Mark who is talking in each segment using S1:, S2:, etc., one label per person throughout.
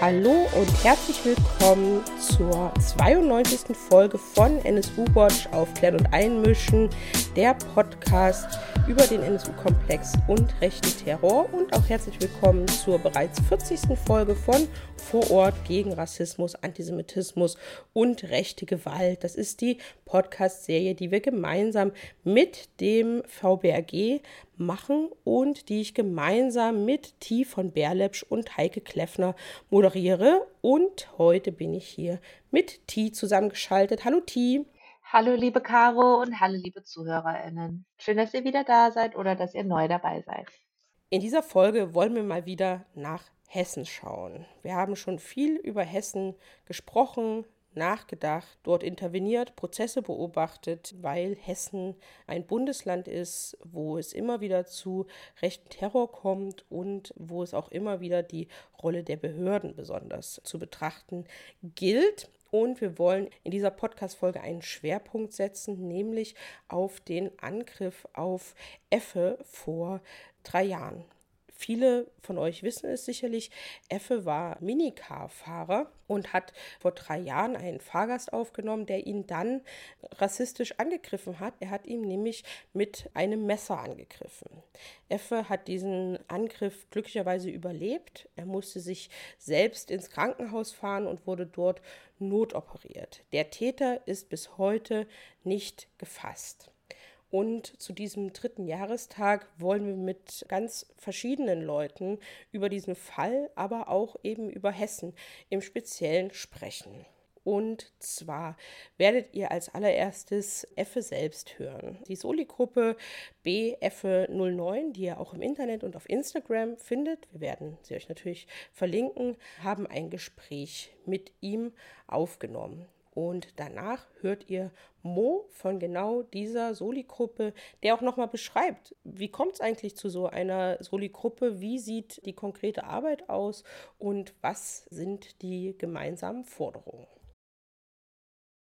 S1: Hallo und herzlich willkommen zur 92. Folge von NSU Watch Aufklären und Einmischen, der Podcast über den NSU-Komplex und rechten Terror und auch herzlich willkommen zur bereits 40. Folge von Vor Ort gegen Rassismus, Antisemitismus und rechte Gewalt. Das ist die Podcast-Serie, die wir gemeinsam mit dem VBRG machen und die ich gemeinsam mit T von Berlepsch und Heike Kleffner moderiere. Und heute bin ich hier mit T zusammengeschaltet. Hallo T.
S2: Hallo liebe Caro und hallo liebe ZuhörerInnen. Schön, dass ihr wieder da seid oder dass ihr neu dabei seid.
S1: In dieser Folge wollen wir mal wieder nach Hessen schauen. Wir haben schon viel über Hessen gesprochen, nachgedacht, dort interveniert, Prozesse beobachtet, weil Hessen ein Bundesland ist, wo es immer wieder zu rechten Terror kommt und wo es auch immer wieder die Rolle der Behörden besonders zu betrachten gilt. Und wir wollen in dieser Podcast-Folge einen Schwerpunkt setzen, nämlich auf den Angriff auf Effe vor drei Jahren. Viele von euch wissen es sicherlich. Effe war Minicar-Fahrer und hat vor drei Jahren einen Fahrgast aufgenommen, der ihn dann rassistisch angegriffen hat. Er hat ihn nämlich mit einem Messer angegriffen. Effe hat diesen Angriff glücklicherweise überlebt. Er musste sich selbst ins Krankenhaus fahren und wurde dort notoperiert. Der Täter ist bis heute nicht gefasst. Und zu diesem dritten Jahrestag wollen wir mit ganz verschiedenen Leuten über diesen Fall, aber auch eben über Hessen im Speziellen sprechen. Und zwar werdet ihr als allererstes Effe selbst hören. Die Soli-Gruppe BF09, die ihr auch im Internet und auf Instagram findet, wir werden sie euch natürlich verlinken, haben ein Gespräch mit ihm aufgenommen. Und danach hört ihr Mo von genau dieser Soli-Gruppe, der auch nochmal beschreibt, wie kommt es eigentlich zu so einer Soli-Gruppe, wie sieht die konkrete Arbeit aus und was sind die gemeinsamen Forderungen.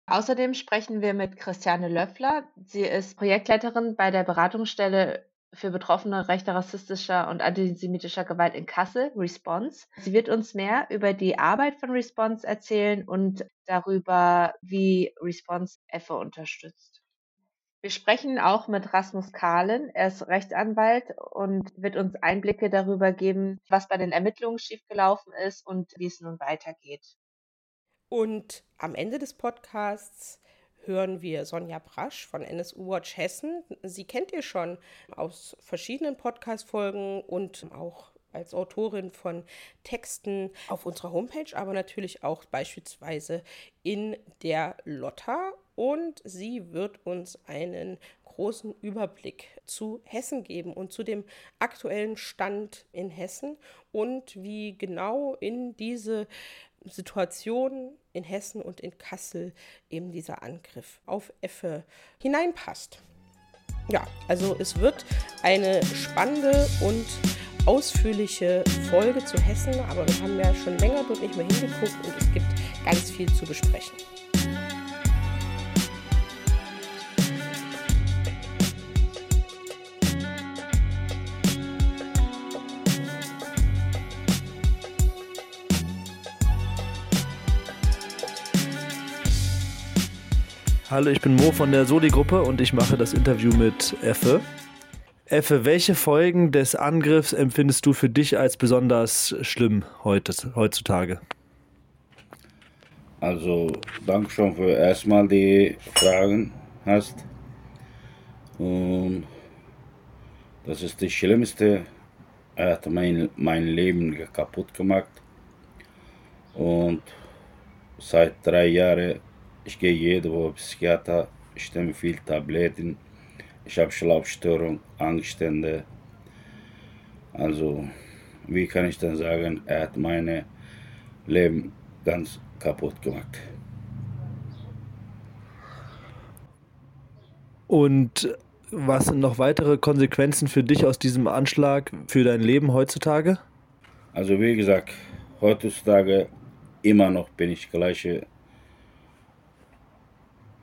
S2: Außerdem sprechen wir mit Christiane Löffler. Sie ist Projektleiterin bei der Beratungsstelle für Betroffene rechter, rassistischer und antisemitischer Gewalt in Kassel, Response. Sie wird uns mehr über die Arbeit von Response erzählen und darüber, wie Response EFFE unterstützt. Wir sprechen auch mit Rasmus Kahlen. Er ist Rechtsanwalt und wird uns Einblicke darüber geben, was bei den Ermittlungen schiefgelaufen ist und wie es nun weitergeht.
S1: Und am Ende des Podcasts hören wir Sonja Brasch von NSU Watch Hessen. Sie kennt ihr schon aus verschiedenen Podcast-Folgen und auch als Autorin von Texten auf unserer Homepage, aber natürlich auch beispielsweise in der Lotta. Und sie wird uns einen großen Überblick zu Hessen geben und zu dem aktuellen Stand in Hessen und wie genau in diese Situation in Hessen und in Kassel eben dieser Angriff auf Effe hineinpasst. Ja, also es wird eine spannende und ausführliche Folge zu Hessen, aber wir haben ja schon länger dort nicht mehr hingeguckt und es gibt ganz viel zu besprechen.
S3: Hallo, ich bin Mo von der Soli-Gruppe und ich mache das Interview mit Effe. Effe, welche Folgen des Angriffs empfindest du für dich als besonders schlimm heutzutage?
S4: Also, danke schon für erstmal die Fragen hast. Und das ist das Schlimmste. Er hat mein, mein Leben kaputt gemacht. Und seit drei Jahren ich gehe jede Woche Psychiater, ich nehme viel Tabletten, ich habe Schlafstörung, Angststände. Also, wie kann ich dann sagen, er hat mein Leben ganz kaputt gemacht.
S3: Und was sind noch weitere Konsequenzen für dich aus diesem Anschlag für dein Leben heutzutage?
S4: Also wie gesagt, heutzutage immer noch bin ich gleiche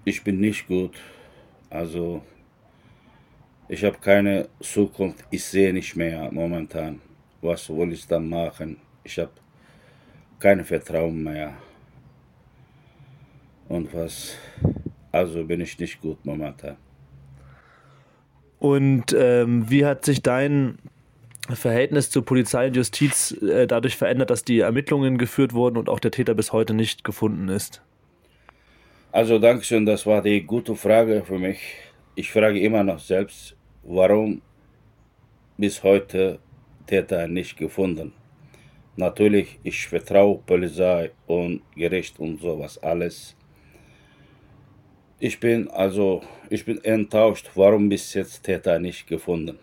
S4: ich bin nicht gut. Also ich habe keine Zukunft. Ich sehe nicht mehr momentan. Was soll ich dann machen? Ich habe kein Vertrauen mehr. Und was, also bin ich nicht gut momentan.
S3: Und ähm, wie hat sich dein Verhältnis zur Polizei und Justiz äh, dadurch verändert, dass die Ermittlungen geführt wurden und auch der Täter bis heute nicht gefunden ist?
S4: Also Dankeschön, das war die gute Frage für mich. Ich frage immer noch selbst, warum bis heute Täter nicht gefunden. Natürlich, ich vertraue Polizei und Gericht und sowas alles. Ich bin also, ich bin enttäuscht, warum bis jetzt Täter nicht gefunden.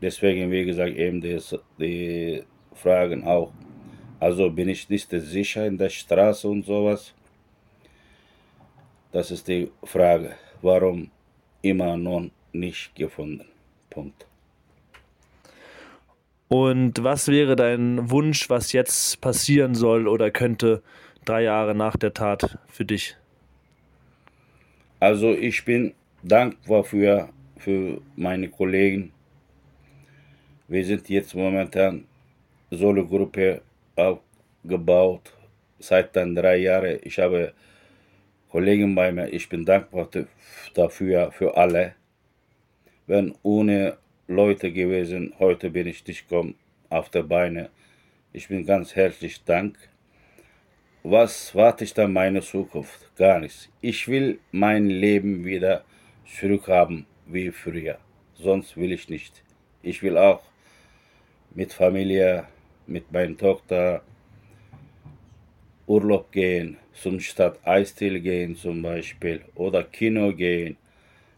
S4: Deswegen, wie gesagt, eben die, die Fragen auch. Also bin ich nicht sicher in der Straße und sowas. Das ist die Frage. Warum immer noch nicht gefunden? Punkt.
S3: Und was wäre dein Wunsch, was jetzt passieren soll oder könnte drei Jahre nach der Tat für dich?
S4: Also ich bin dankbar für, für meine Kollegen. Wir sind jetzt momentan Solo-Gruppe aufgebaut seit dann drei Jahren. Ich habe Kollegen bei mir. Ich bin dankbar dafür für alle. Wenn ohne Leute gewesen. Heute bin ich nicht komm auf der Beine. Ich bin ganz herzlich dank. Was warte ich dann meine Zukunft? Gar nichts. Ich will mein Leben wieder zurückhaben wie früher. Sonst will ich nicht. Ich will auch mit Familie, mit meiner Tochter Urlaub gehen, zum Stadt Eistil gehen zum Beispiel oder Kino gehen.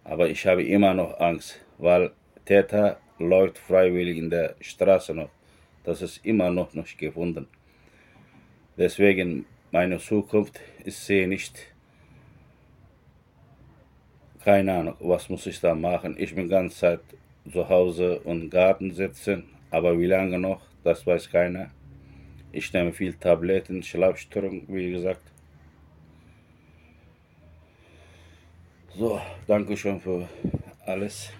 S4: Aber ich habe immer noch Angst, weil Täter läuft freiwillig in der Straße noch. Das ist immer noch nicht gefunden. Deswegen meine Zukunft, ich sehe nicht, keine Ahnung, was muss ich da machen. Ich bin ganz Zeit zu Hause und Garten sitzen, aber wie lange noch, das weiß keiner. Ich nehme viel Tabletten, Schlafstörung, wie gesagt. So, danke schon für alles.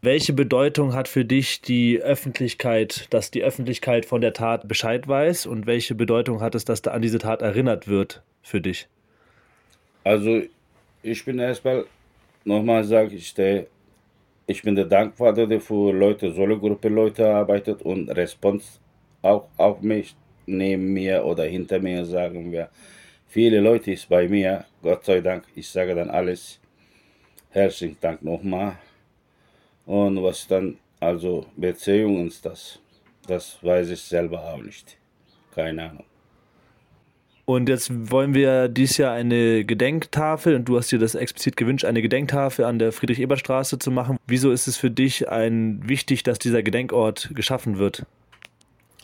S3: Welche Bedeutung hat für dich die Öffentlichkeit, dass die Öffentlichkeit von der Tat Bescheid weiß und welche Bedeutung hat es, dass da an diese Tat erinnert wird für dich?
S4: Also ich bin erstmal, nochmal sage ich, der, ich bin der dankbar für Leute, solche Gruppe Leute arbeitet und Response auch auf mich, neben mir oder hinter mir, sagen wir. Viele Leute ist bei mir, Gott sei Dank, ich sage dann alles. Herzlichen Dank nochmal. Und was dann, also Beziehung ist das, das weiß ich selber auch nicht. Keine Ahnung.
S3: Und jetzt wollen wir dieses Jahr eine Gedenktafel, und du hast dir das explizit gewünscht, eine Gedenktafel an der Friedrich-Ebert-Straße zu machen. Wieso ist es für dich ein, wichtig, dass dieser Gedenkort geschaffen wird?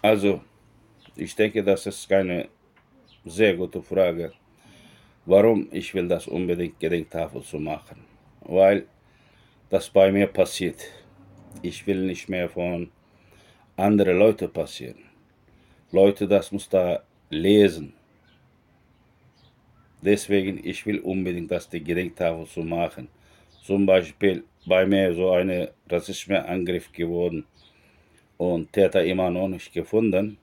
S4: Also, ich denke, das ist keine sehr gute Frage. Warum ich will das unbedingt Gedenktafel zu machen? Weil das bei mir passiert. Ich will nicht mehr von anderen Leuten passieren. Leute, das muss da lesen. Deswegen, ich will unbedingt, dass die Gedenktafel zu machen. Zum Beispiel bei mir so ein Rassismusangriff geworden und Täter immer noch nicht gefunden.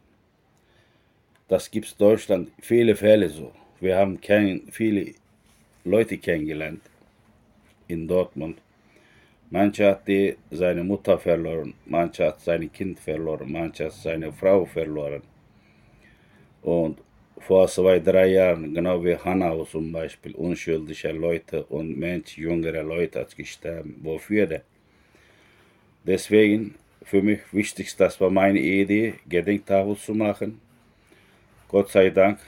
S4: Das gibt es Deutschland viele Fälle so. Wir haben kein, viele Leute kennengelernt in Dortmund. Mancher hat die, seine Mutter verloren, mancher hat sein Kind verloren, mancher hat seine Frau verloren. Und vor zwei, drei Jahren, genau wie Hanau zum Beispiel, unschuldige Leute und Mensch, jüngere Leute hat gestorben. Wofür denn? Deswegen, für mich wichtig, das war meine Idee, Gedenktafel zu machen. Gott sei Dank,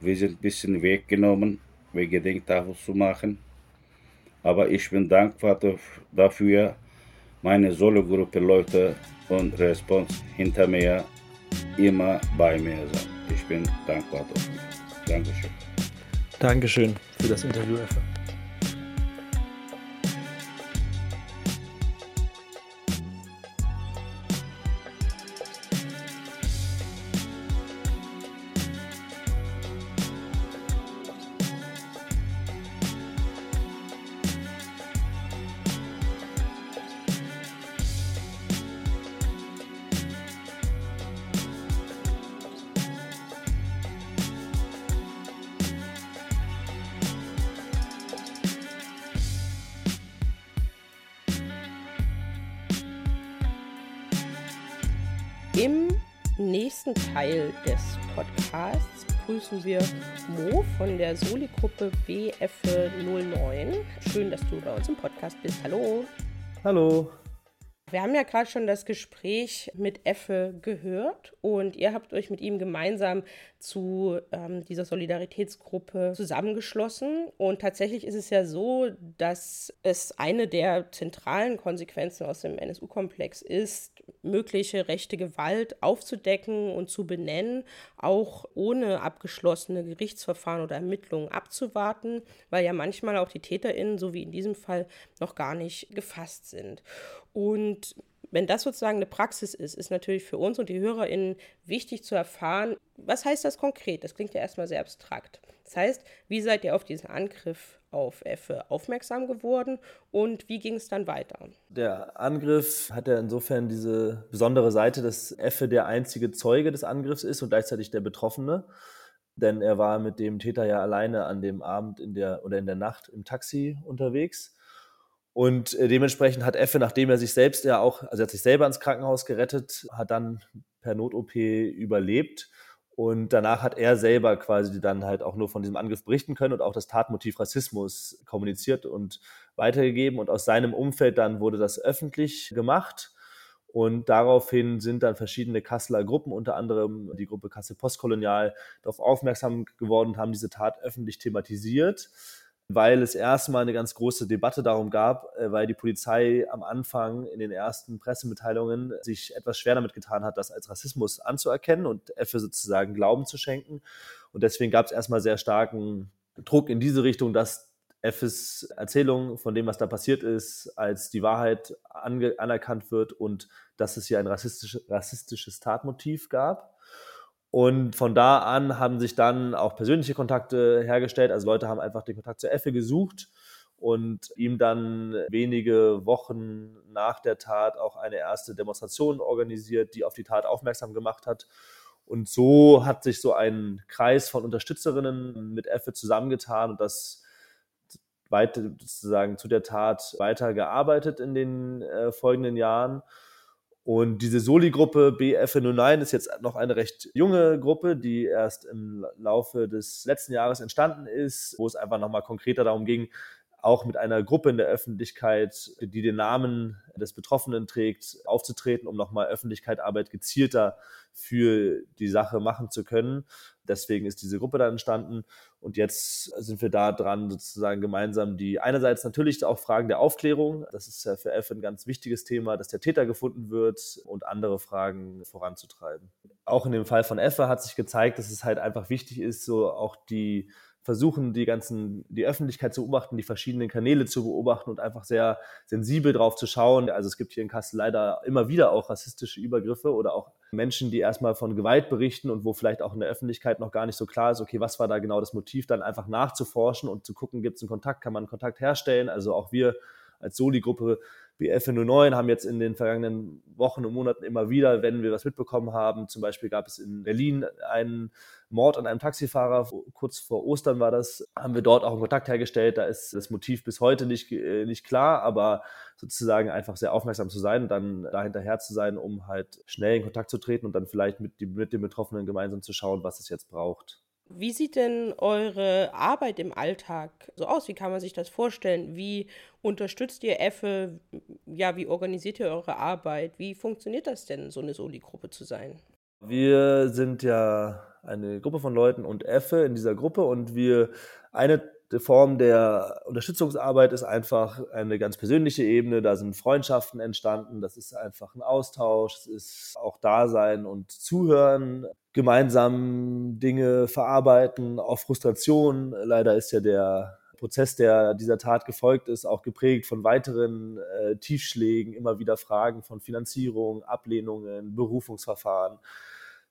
S4: wir sind ein bisschen weggenommen, wie Gedenktafel zu machen. Aber ich bin dankbar dafür, meine Solo-Gruppe Leute und Response hinter mir immer bei mir sind. Ich bin dankbar dafür. Dankeschön.
S3: Dankeschön für das Interview, Effe.
S1: Wir Mo von der Soli-Gruppe BF09. Schön, dass du bei uns im Podcast bist. Hallo.
S3: Hallo.
S1: Wir haben ja gerade schon das Gespräch mit Effe gehört und ihr habt euch mit ihm gemeinsam zu ähm, dieser Solidaritätsgruppe zusammengeschlossen. Und tatsächlich ist es ja so, dass es eine der zentralen Konsequenzen aus dem NSU-Komplex ist, mögliche rechte Gewalt aufzudecken und zu benennen, auch ohne abgeschlossene Gerichtsverfahren oder Ermittlungen abzuwarten, weil ja manchmal auch die TäterInnen, so wie in diesem Fall, noch gar nicht gefasst sind. Und wenn das sozusagen eine Praxis ist, ist natürlich für uns und die HörerInnen wichtig zu erfahren, was heißt das konkret? Das klingt ja erstmal sehr abstrakt. Das heißt, wie seid ihr auf diesen Angriff auf Effe aufmerksam geworden und wie ging es dann weiter?
S3: Der Angriff hat ja insofern diese besondere Seite, dass Effe der einzige Zeuge des Angriffs ist und gleichzeitig der Betroffene. Denn er war mit dem Täter ja alleine an dem Abend in der oder in der Nacht im Taxi unterwegs. Und äh, dementsprechend hat Effe, nachdem er sich selbst ja auch, also er hat sich selber ins Krankenhaus gerettet, hat dann per Not-OP überlebt. Und danach hat er selber quasi dann halt auch nur von diesem Angriff berichten können und auch das Tatmotiv Rassismus kommuniziert und weitergegeben. Und aus seinem Umfeld dann wurde das öffentlich gemacht. Und daraufhin sind dann verschiedene Kasseler Gruppen, unter anderem die Gruppe Kassel Postkolonial, darauf aufmerksam geworden und haben diese Tat öffentlich thematisiert weil es erstmal eine ganz große Debatte darum gab, äh, weil die Polizei am Anfang in den ersten Pressemitteilungen sich etwas schwer damit getan hat, das als Rassismus anzuerkennen und Effe sozusagen Glauben zu schenken. Und deswegen gab es erstmal sehr starken Druck in diese Richtung, dass Effes Erzählung von dem, was da passiert ist, als die Wahrheit anerkannt wird und dass es hier ein rassistisch, rassistisches Tatmotiv gab. Und von da an haben sich dann auch persönliche Kontakte hergestellt. Also Leute haben einfach den Kontakt zu Effe gesucht und ihm dann wenige Wochen nach der Tat auch eine erste Demonstration organisiert, die auf die Tat aufmerksam gemacht hat. Und so hat sich so ein Kreis von Unterstützerinnen mit Effe zusammengetan und das weiter sozusagen zu der Tat weitergearbeitet in den äh, folgenden Jahren. Und diese Soli-Gruppe BF09 ist jetzt noch eine recht junge Gruppe, die erst im Laufe des letzten Jahres entstanden ist, wo es einfach nochmal konkreter darum ging, auch mit einer Gruppe in der Öffentlichkeit, die den Namen des Betroffenen trägt, aufzutreten, um nochmal Öffentlichkeitsarbeit gezielter für die Sache machen zu können. Deswegen ist diese Gruppe dann entstanden. Und jetzt sind wir da dran, sozusagen gemeinsam die einerseits natürlich auch Fragen der Aufklärung, das ist ja für F ein ganz wichtiges Thema, dass der Täter gefunden wird und andere Fragen voranzutreiben. Auch in dem Fall von Effe hat sich gezeigt, dass es halt einfach wichtig ist, so auch die versuchen, die ganzen, die Öffentlichkeit zu beobachten, die verschiedenen Kanäle zu beobachten und einfach sehr sensibel drauf zu schauen. Also es gibt hier in Kassel leider immer wieder auch rassistische Übergriffe oder auch Menschen, die erstmal von Gewalt berichten und wo vielleicht auch in der Öffentlichkeit noch gar nicht so klar ist, okay, was war da genau das Motiv, dann einfach nachzuforschen und zu gucken, gibt es einen Kontakt, kann man einen Kontakt herstellen. Also auch wir als Soli-Gruppe BF09 haben jetzt in den vergangenen Wochen und Monaten immer wieder, wenn wir was mitbekommen haben, zum Beispiel gab es in Berlin einen Mord an einem Taxifahrer, kurz vor Ostern war das, haben wir dort auch einen Kontakt hergestellt. Da ist das Motiv bis heute nicht, äh, nicht klar, aber sozusagen einfach sehr aufmerksam zu sein und dann dahinterher zu sein, um halt schnell in Kontakt zu treten und dann vielleicht mit, mit den Betroffenen gemeinsam zu schauen, was es jetzt braucht.
S1: Wie sieht denn eure Arbeit im Alltag so aus? Wie kann man sich das vorstellen? Wie unterstützt ihr Effe? Ja, wie organisiert ihr eure Arbeit? Wie funktioniert das denn, so eine Soli-Gruppe zu sein?
S3: Wir sind ja eine Gruppe von Leuten und Effe in dieser Gruppe und wir eine Form der Unterstützungsarbeit ist einfach eine ganz persönliche Ebene. Da sind Freundschaften entstanden. Das ist einfach ein Austausch. Es ist auch Dasein und Zuhören, gemeinsam Dinge verarbeiten, auch Frustration. Leider ist ja der Prozess, der dieser Tat gefolgt ist, auch geprägt von weiteren äh, Tiefschlägen, immer wieder Fragen von Finanzierung, Ablehnungen, Berufungsverfahren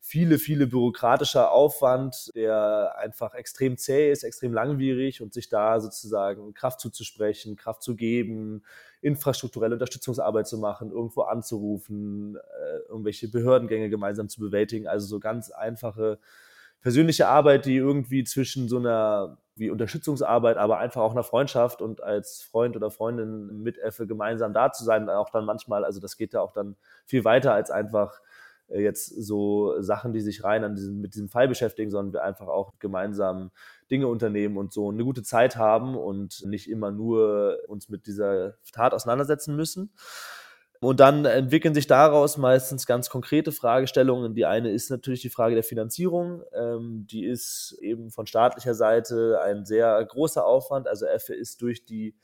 S3: viele, viele bürokratischer Aufwand, der einfach extrem zäh ist, extrem langwierig und sich da sozusagen Kraft zuzusprechen, Kraft zu geben, infrastrukturelle Unterstützungsarbeit zu machen, irgendwo anzurufen, äh, irgendwelche Behördengänge gemeinsam zu bewältigen. Also so ganz einfache persönliche Arbeit, die irgendwie zwischen so einer wie Unterstützungsarbeit, aber einfach auch einer Freundschaft und als Freund oder Freundin mit Effe gemeinsam da zu sein, auch dann manchmal, also das geht ja auch dann viel weiter als einfach jetzt so Sachen, die sich rein an diesem, mit diesem Fall beschäftigen, sondern wir einfach auch gemeinsam Dinge unternehmen und so eine gute Zeit haben und nicht immer nur uns mit dieser Tat auseinandersetzen müssen. Und dann entwickeln sich daraus meistens ganz konkrete Fragestellungen. Die eine ist natürlich die Frage der Finanzierung. Ähm, die ist eben von staatlicher Seite ein sehr großer Aufwand. Also EFFE ist durch die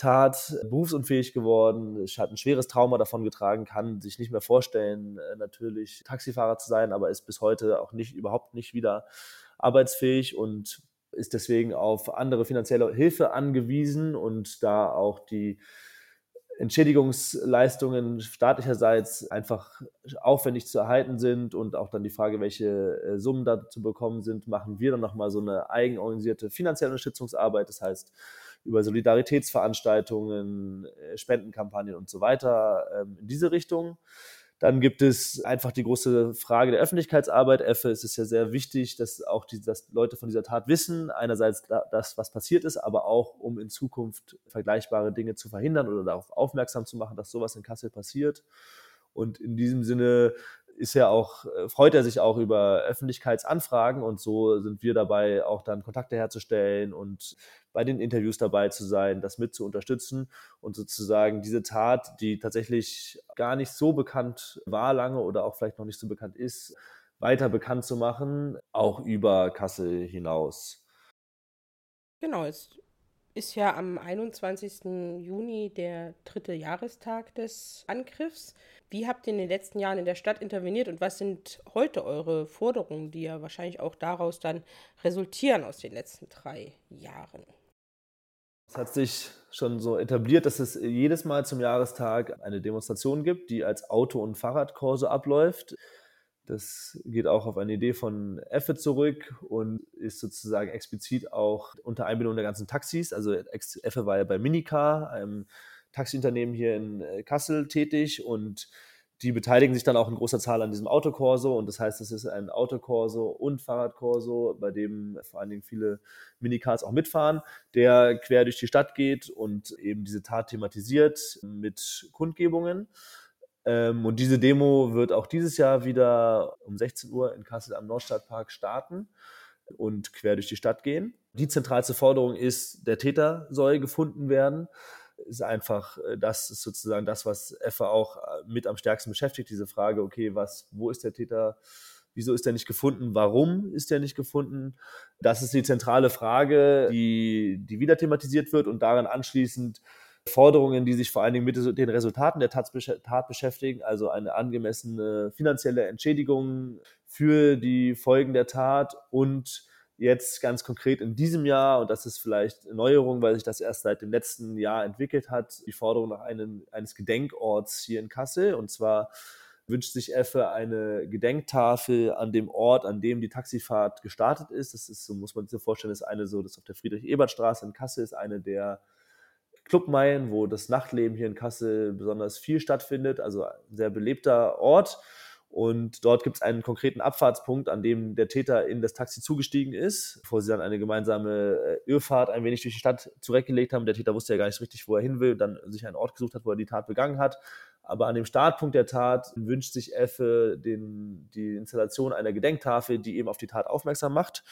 S3: Tat berufsunfähig geworden, hat ein schweres Trauma davon getragen, kann sich nicht mehr vorstellen, äh, natürlich Taxifahrer zu sein, aber ist bis heute auch nicht überhaupt nicht wieder arbeitsfähig und ist deswegen auf andere finanzielle Hilfe angewiesen und da auch die Entschädigungsleistungen staatlicherseits einfach aufwendig zu erhalten sind und auch dann die Frage, welche äh, Summen da zu bekommen sind, machen wir dann nochmal so eine eigenorganisierte finanzielle Unterstützungsarbeit. Das heißt, über Solidaritätsveranstaltungen, äh, Spendenkampagnen und so weiter ähm, in diese Richtung. Dann gibt es einfach die große Frage der Öffentlichkeitsarbeit. Effe, es ist ja sehr wichtig, dass auch die, dass Leute von dieser Tat wissen. Einerseits das, was passiert ist, aber auch, um in Zukunft vergleichbare Dinge zu verhindern oder darauf aufmerksam zu machen, dass sowas in Kassel passiert. Und in diesem Sinne ist ja auch, äh, freut er sich auch über Öffentlichkeitsanfragen und so sind wir dabei, auch dann Kontakte herzustellen und bei den Interviews dabei zu sein, das mit zu unterstützen und sozusagen diese Tat, die tatsächlich gar nicht so bekannt war lange oder auch vielleicht noch nicht so bekannt ist, weiter bekannt zu machen, auch über Kassel hinaus.
S1: Genau, es ist ja am 21. Juni der dritte Jahrestag des Angriffs. Wie habt ihr in den letzten Jahren in der Stadt interveniert und was sind heute eure Forderungen, die ja wahrscheinlich auch daraus dann resultieren aus den letzten drei Jahren?
S3: Es hat sich schon so etabliert, dass es jedes Mal zum Jahrestag eine Demonstration gibt, die als Auto- und Fahrradkorso abläuft. Das geht auch auf eine Idee von Effe zurück und ist sozusagen explizit auch unter Einbindung der ganzen Taxis. Also Effe war ja bei Minicar, einem Taxiunternehmen hier in äh, Kassel tätig und die beteiligen sich dann auch in großer Zahl an diesem Autokorso und das heißt, es ist ein Autokorso und Fahrradkorso, bei dem vor allen Dingen viele Minicars auch mitfahren, der quer durch die Stadt geht und eben diese Tat thematisiert mit Kundgebungen. Ähm, und diese Demo wird auch dieses Jahr wieder um 16 Uhr in Kassel am Nordstadtpark starten und quer durch die Stadt gehen. Die zentralste Forderung ist, der Täter soll gefunden werden ist einfach, äh, das ist sozusagen das, was Effe auch äh, mit am stärksten beschäftigt, diese Frage, okay, was, wo ist der Täter, wieso ist er nicht gefunden, warum ist er nicht gefunden? Das ist die zentrale Frage, die, die wieder thematisiert wird und daran anschließend Forderungen, die sich vor allen Dingen mit den Resultaten der Tat beschäftigen, also eine angemessene finanzielle Entschädigung für die Folgen der Tat und jetzt ganz konkret in diesem Jahr, und das ist vielleicht eine Neuerung, weil sich das erst seit dem letzten Jahr entwickelt hat, die Forderung nach einem, eines Gedenkorts hier in Kassel. Und zwar wünscht sich Effe eine Gedenktafel an dem Ort, an dem die Taxifahrt gestartet ist. Das ist, so muss man sich vorstellen, ist eine so, das auf der Friedrich-Ebert-Straße in Kassel ist eine der Clubmeilen, wo das Nachtleben hier in Kassel besonders viel stattfindet, also ein sehr belebter Ort. Und dort gibt es einen konkreten Abfahrtspunkt, an dem der Täter in das Taxi zugestiegen ist, bevor sie dann eine gemeinsame äh, Irrfahrt ein wenig durch die Stadt zurechtgelegt haben. Der Täter wusste ja gar nicht richtig, wo er hin will, dann sich einen Ort gesucht hat, wo er die Tat begangen hat. Aber an dem Startpunkt der Tat wünscht sich Effe den, die Installation einer Gedenktafel, die eben auf die Tat aufmerksam macht.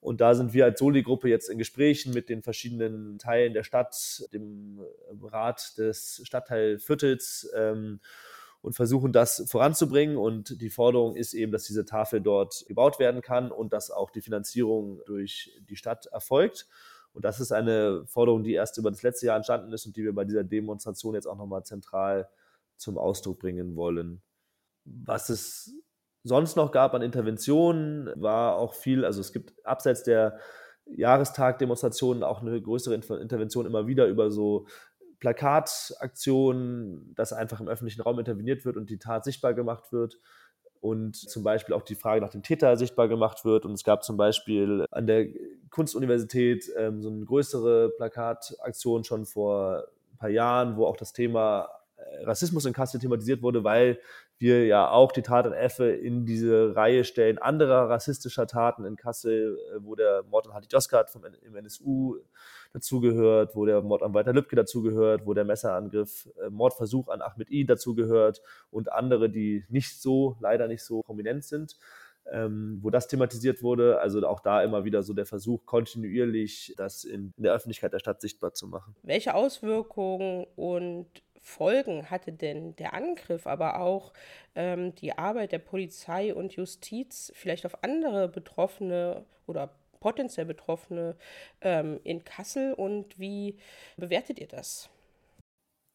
S3: Und da sind wir als Soli-Gruppe jetzt in Gesprächen mit den verschiedenen Teilen der Stadt, dem Rat des Stadtteilviertels, ähm, und versuchen das voranzubringen. Und die Forderung ist eben, dass diese Tafel dort gebaut werden kann und dass auch die Finanzierung durch die Stadt erfolgt. Und das ist eine Forderung, die erst über das letzte Jahr entstanden ist und die wir bei dieser Demonstration jetzt auch nochmal zentral zum Ausdruck bringen wollen. Was es sonst noch gab an Interventionen, war auch viel, also es gibt abseits der Jahrestag-Demonstrationen auch eine größere Intervention immer wieder über so Plakataktionen, dass einfach im öffentlichen Raum interveniert wird und die Tat sichtbar gemacht wird und zum Beispiel auch die Frage nach dem Täter sichtbar gemacht wird. Und es gab zum Beispiel an der Kunstuniversität ähm, so eine größere Plakataktion schon vor ein paar Jahren, wo auch das Thema Rassismus in Kassel thematisiert wurde, weil wir ja auch die Tat an Effe in diese Reihe stellen anderer rassistischer Taten in Kassel, äh, wo der Mord an Hadi Joskat vom, NSU dazugehört, wo der Mord an Walter Lübcke dazugehört, wo der Messerangriff, äh, Mordversuch an Ahmed I dazugehört und andere, die nicht so, leider nicht so prominent sind. Ähm, wo das thematisiert wurde. Also auch da immer wieder so der Versuch, kontinuierlich das in, in der Öffentlichkeit der Stadt sichtbar zu machen.
S1: Welche Auswirkungen und Folgen hatte denn der Angriff, aber auch ähm, die Arbeit der Polizei und Justiz vielleicht auf andere Betroffene oder potenziell Betroffene ähm, in Kassel und wie bewertet ihr das?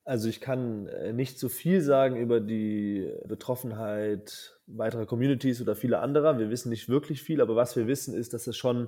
S3: Also ich kann äh, nicht so viel sagen über die Betroffenheit weiterer Communities oder vieler anderer. Wir wissen nicht wirklich viel, aber was wir wissen ist, dass es schon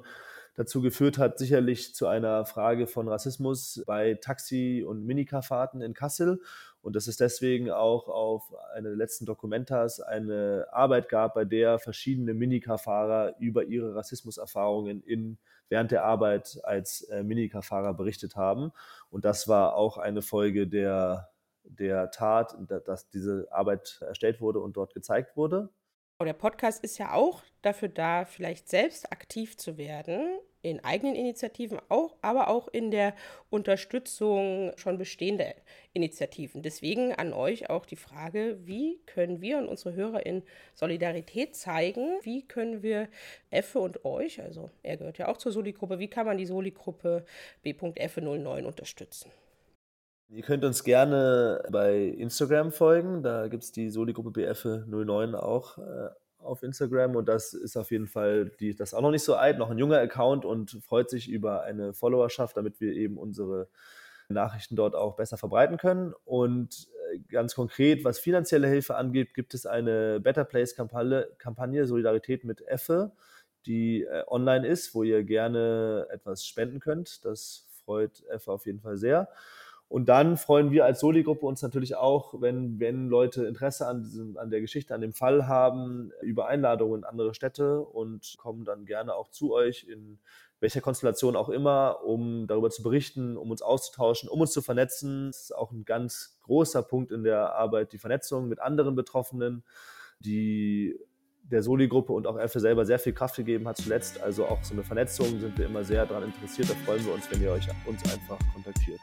S3: dazu geführt hat, sicherlich zu einer Frage von Rassismus bei Taxi- und Minicarfahrten in Kassel und dass es deswegen auch auf eine der letzten Dokumentas eine Arbeit gab, bei der verschiedene Minicar-Fahrer über ihre Rassismuserfahrungen in, während der Arbeit als äh, Minicar-Fahrer berichtet haben. Und das war auch eine Folge der, der Tat, dass diese Arbeit erstellt wurde und dort gezeigt wurde.
S1: Der Podcast ist ja auch dafür da, vielleicht selbst aktiv zu werden, in eigenen Initiativen, auch, aber auch in der Unterstützung schon bestehender Initiativen. Deswegen an euch auch die Frage, wie können wir und unsere Hörer in Solidarität zeigen? Wie können wir Effe und euch, also er gehört ja auch zur Soli-Gruppe, wie kann man die Soli-Gruppe B.Effe09 unterstützen?
S3: Ihr könnt uns gerne bei Instagram folgen. Da gibt es die Soli-Gruppe BF09 auch äh, auf Instagram. Und das ist auf jeden Fall, die, das ist auch noch nicht so alt, noch ein junger Account und freut sich über eine Followerschaft, damit wir eben unsere Nachrichten dort auch besser verbreiten können. Und äh, ganz konkret, was finanzielle Hilfe angeht, gibt es eine Better Place-Kampagne, Kampagne Solidarität mit Effe, die äh, online ist, wo ihr gerne etwas spenden könnt. Das freut Effe auf jeden Fall sehr. Und dann freuen wir als Soli-Gruppe uns natürlich auch, wenn, wenn Leute Interesse an, diesem, an der Geschichte, an dem Fall haben, über Einladungen in andere Städte und kommen dann gerne auch zu euch in welcher Konstellation auch immer, um darüber zu berichten, um uns auszutauschen, um uns zu vernetzen. Das ist auch ein ganz großer Punkt in der Arbeit, die Vernetzung mit anderen Betroffenen, die der Soli-Gruppe und auch Elfe selber sehr viel Kraft gegeben hat zuletzt. Also auch so eine Vernetzung sind wir immer sehr daran interessiert. Da freuen wir uns, wenn ihr euch uns einfach kontaktiert.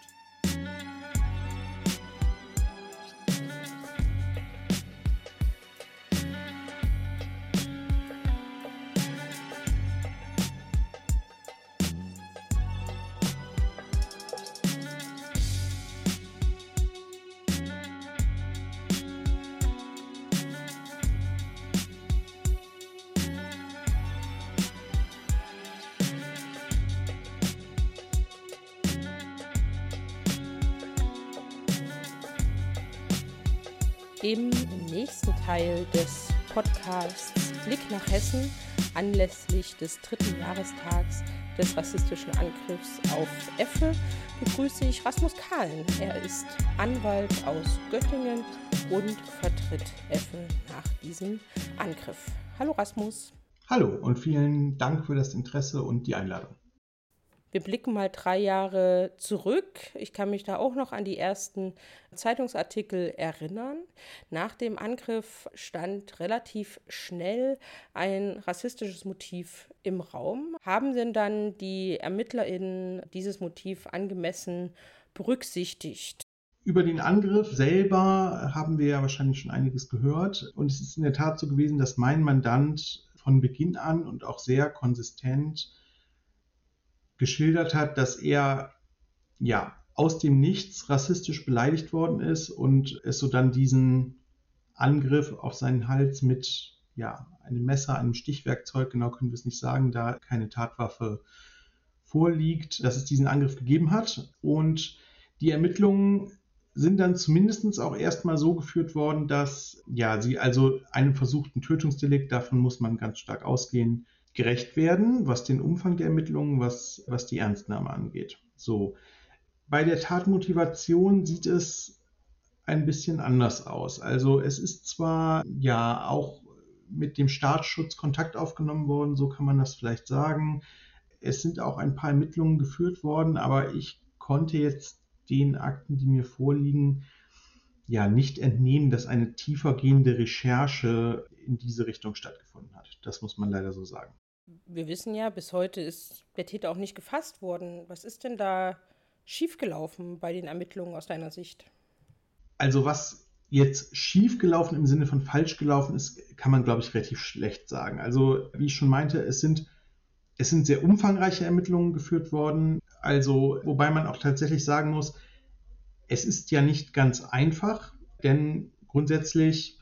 S1: Podcasts Blick nach Hessen anlässlich des dritten Jahrestags des rassistischen Angriffs auf Effe begrüße ich Rasmus Kahlen. Er ist Anwalt aus Göttingen und vertritt Effe nach diesem Angriff. Hallo Rasmus.
S5: Hallo und vielen Dank für das Interesse und die Einladung.
S1: Wir blicken mal drei Jahre zurück. Ich kann mich da auch noch an die ersten Zeitungsartikel erinnern. Nach dem Angriff stand relativ schnell ein rassistisches Motiv im Raum. Haben denn dann die ErmittlerInnen dieses Motiv angemessen berücksichtigt?
S5: Über den Angriff selber haben wir ja wahrscheinlich schon einiges gehört. Und es ist in der Tat so gewesen, dass mein Mandant von Beginn an und auch sehr konsistent geschildert hat, dass er ja aus dem Nichts rassistisch beleidigt worden ist und es so dann diesen Angriff auf seinen Hals mit ja, einem Messer, einem Stichwerkzeug, genau können wir es nicht sagen, da keine Tatwaffe vorliegt, dass es diesen Angriff gegeben hat. Und die Ermittlungen sind dann zumindest auch erstmal so geführt worden, dass ja, sie also einem versuchten Tötungsdelikt, davon muss man ganz stark ausgehen, gerecht werden, was den Umfang der Ermittlungen, was, was die Ernstnahme angeht. So. Bei der Tatmotivation sieht es ein bisschen anders aus. Also es ist zwar ja auch mit dem Staatsschutz Kontakt aufgenommen worden, so kann man das vielleicht sagen. Es sind auch ein paar Ermittlungen geführt worden, aber ich konnte jetzt den Akten, die mir vorliegen, ja nicht entnehmen, dass eine tiefergehende Recherche in diese Richtung stattgefunden hat. Das muss man leider so sagen.
S1: Wir wissen ja, bis heute ist der Täter auch nicht gefasst worden. Was ist denn da schiefgelaufen bei den Ermittlungen aus deiner Sicht?
S5: Also was jetzt schiefgelaufen im Sinne von falsch gelaufen ist, kann man, glaube ich, relativ schlecht sagen. Also wie ich schon meinte, es sind, es sind sehr umfangreiche Ermittlungen geführt worden. Also wobei man auch tatsächlich sagen muss, es ist ja nicht ganz einfach, denn grundsätzlich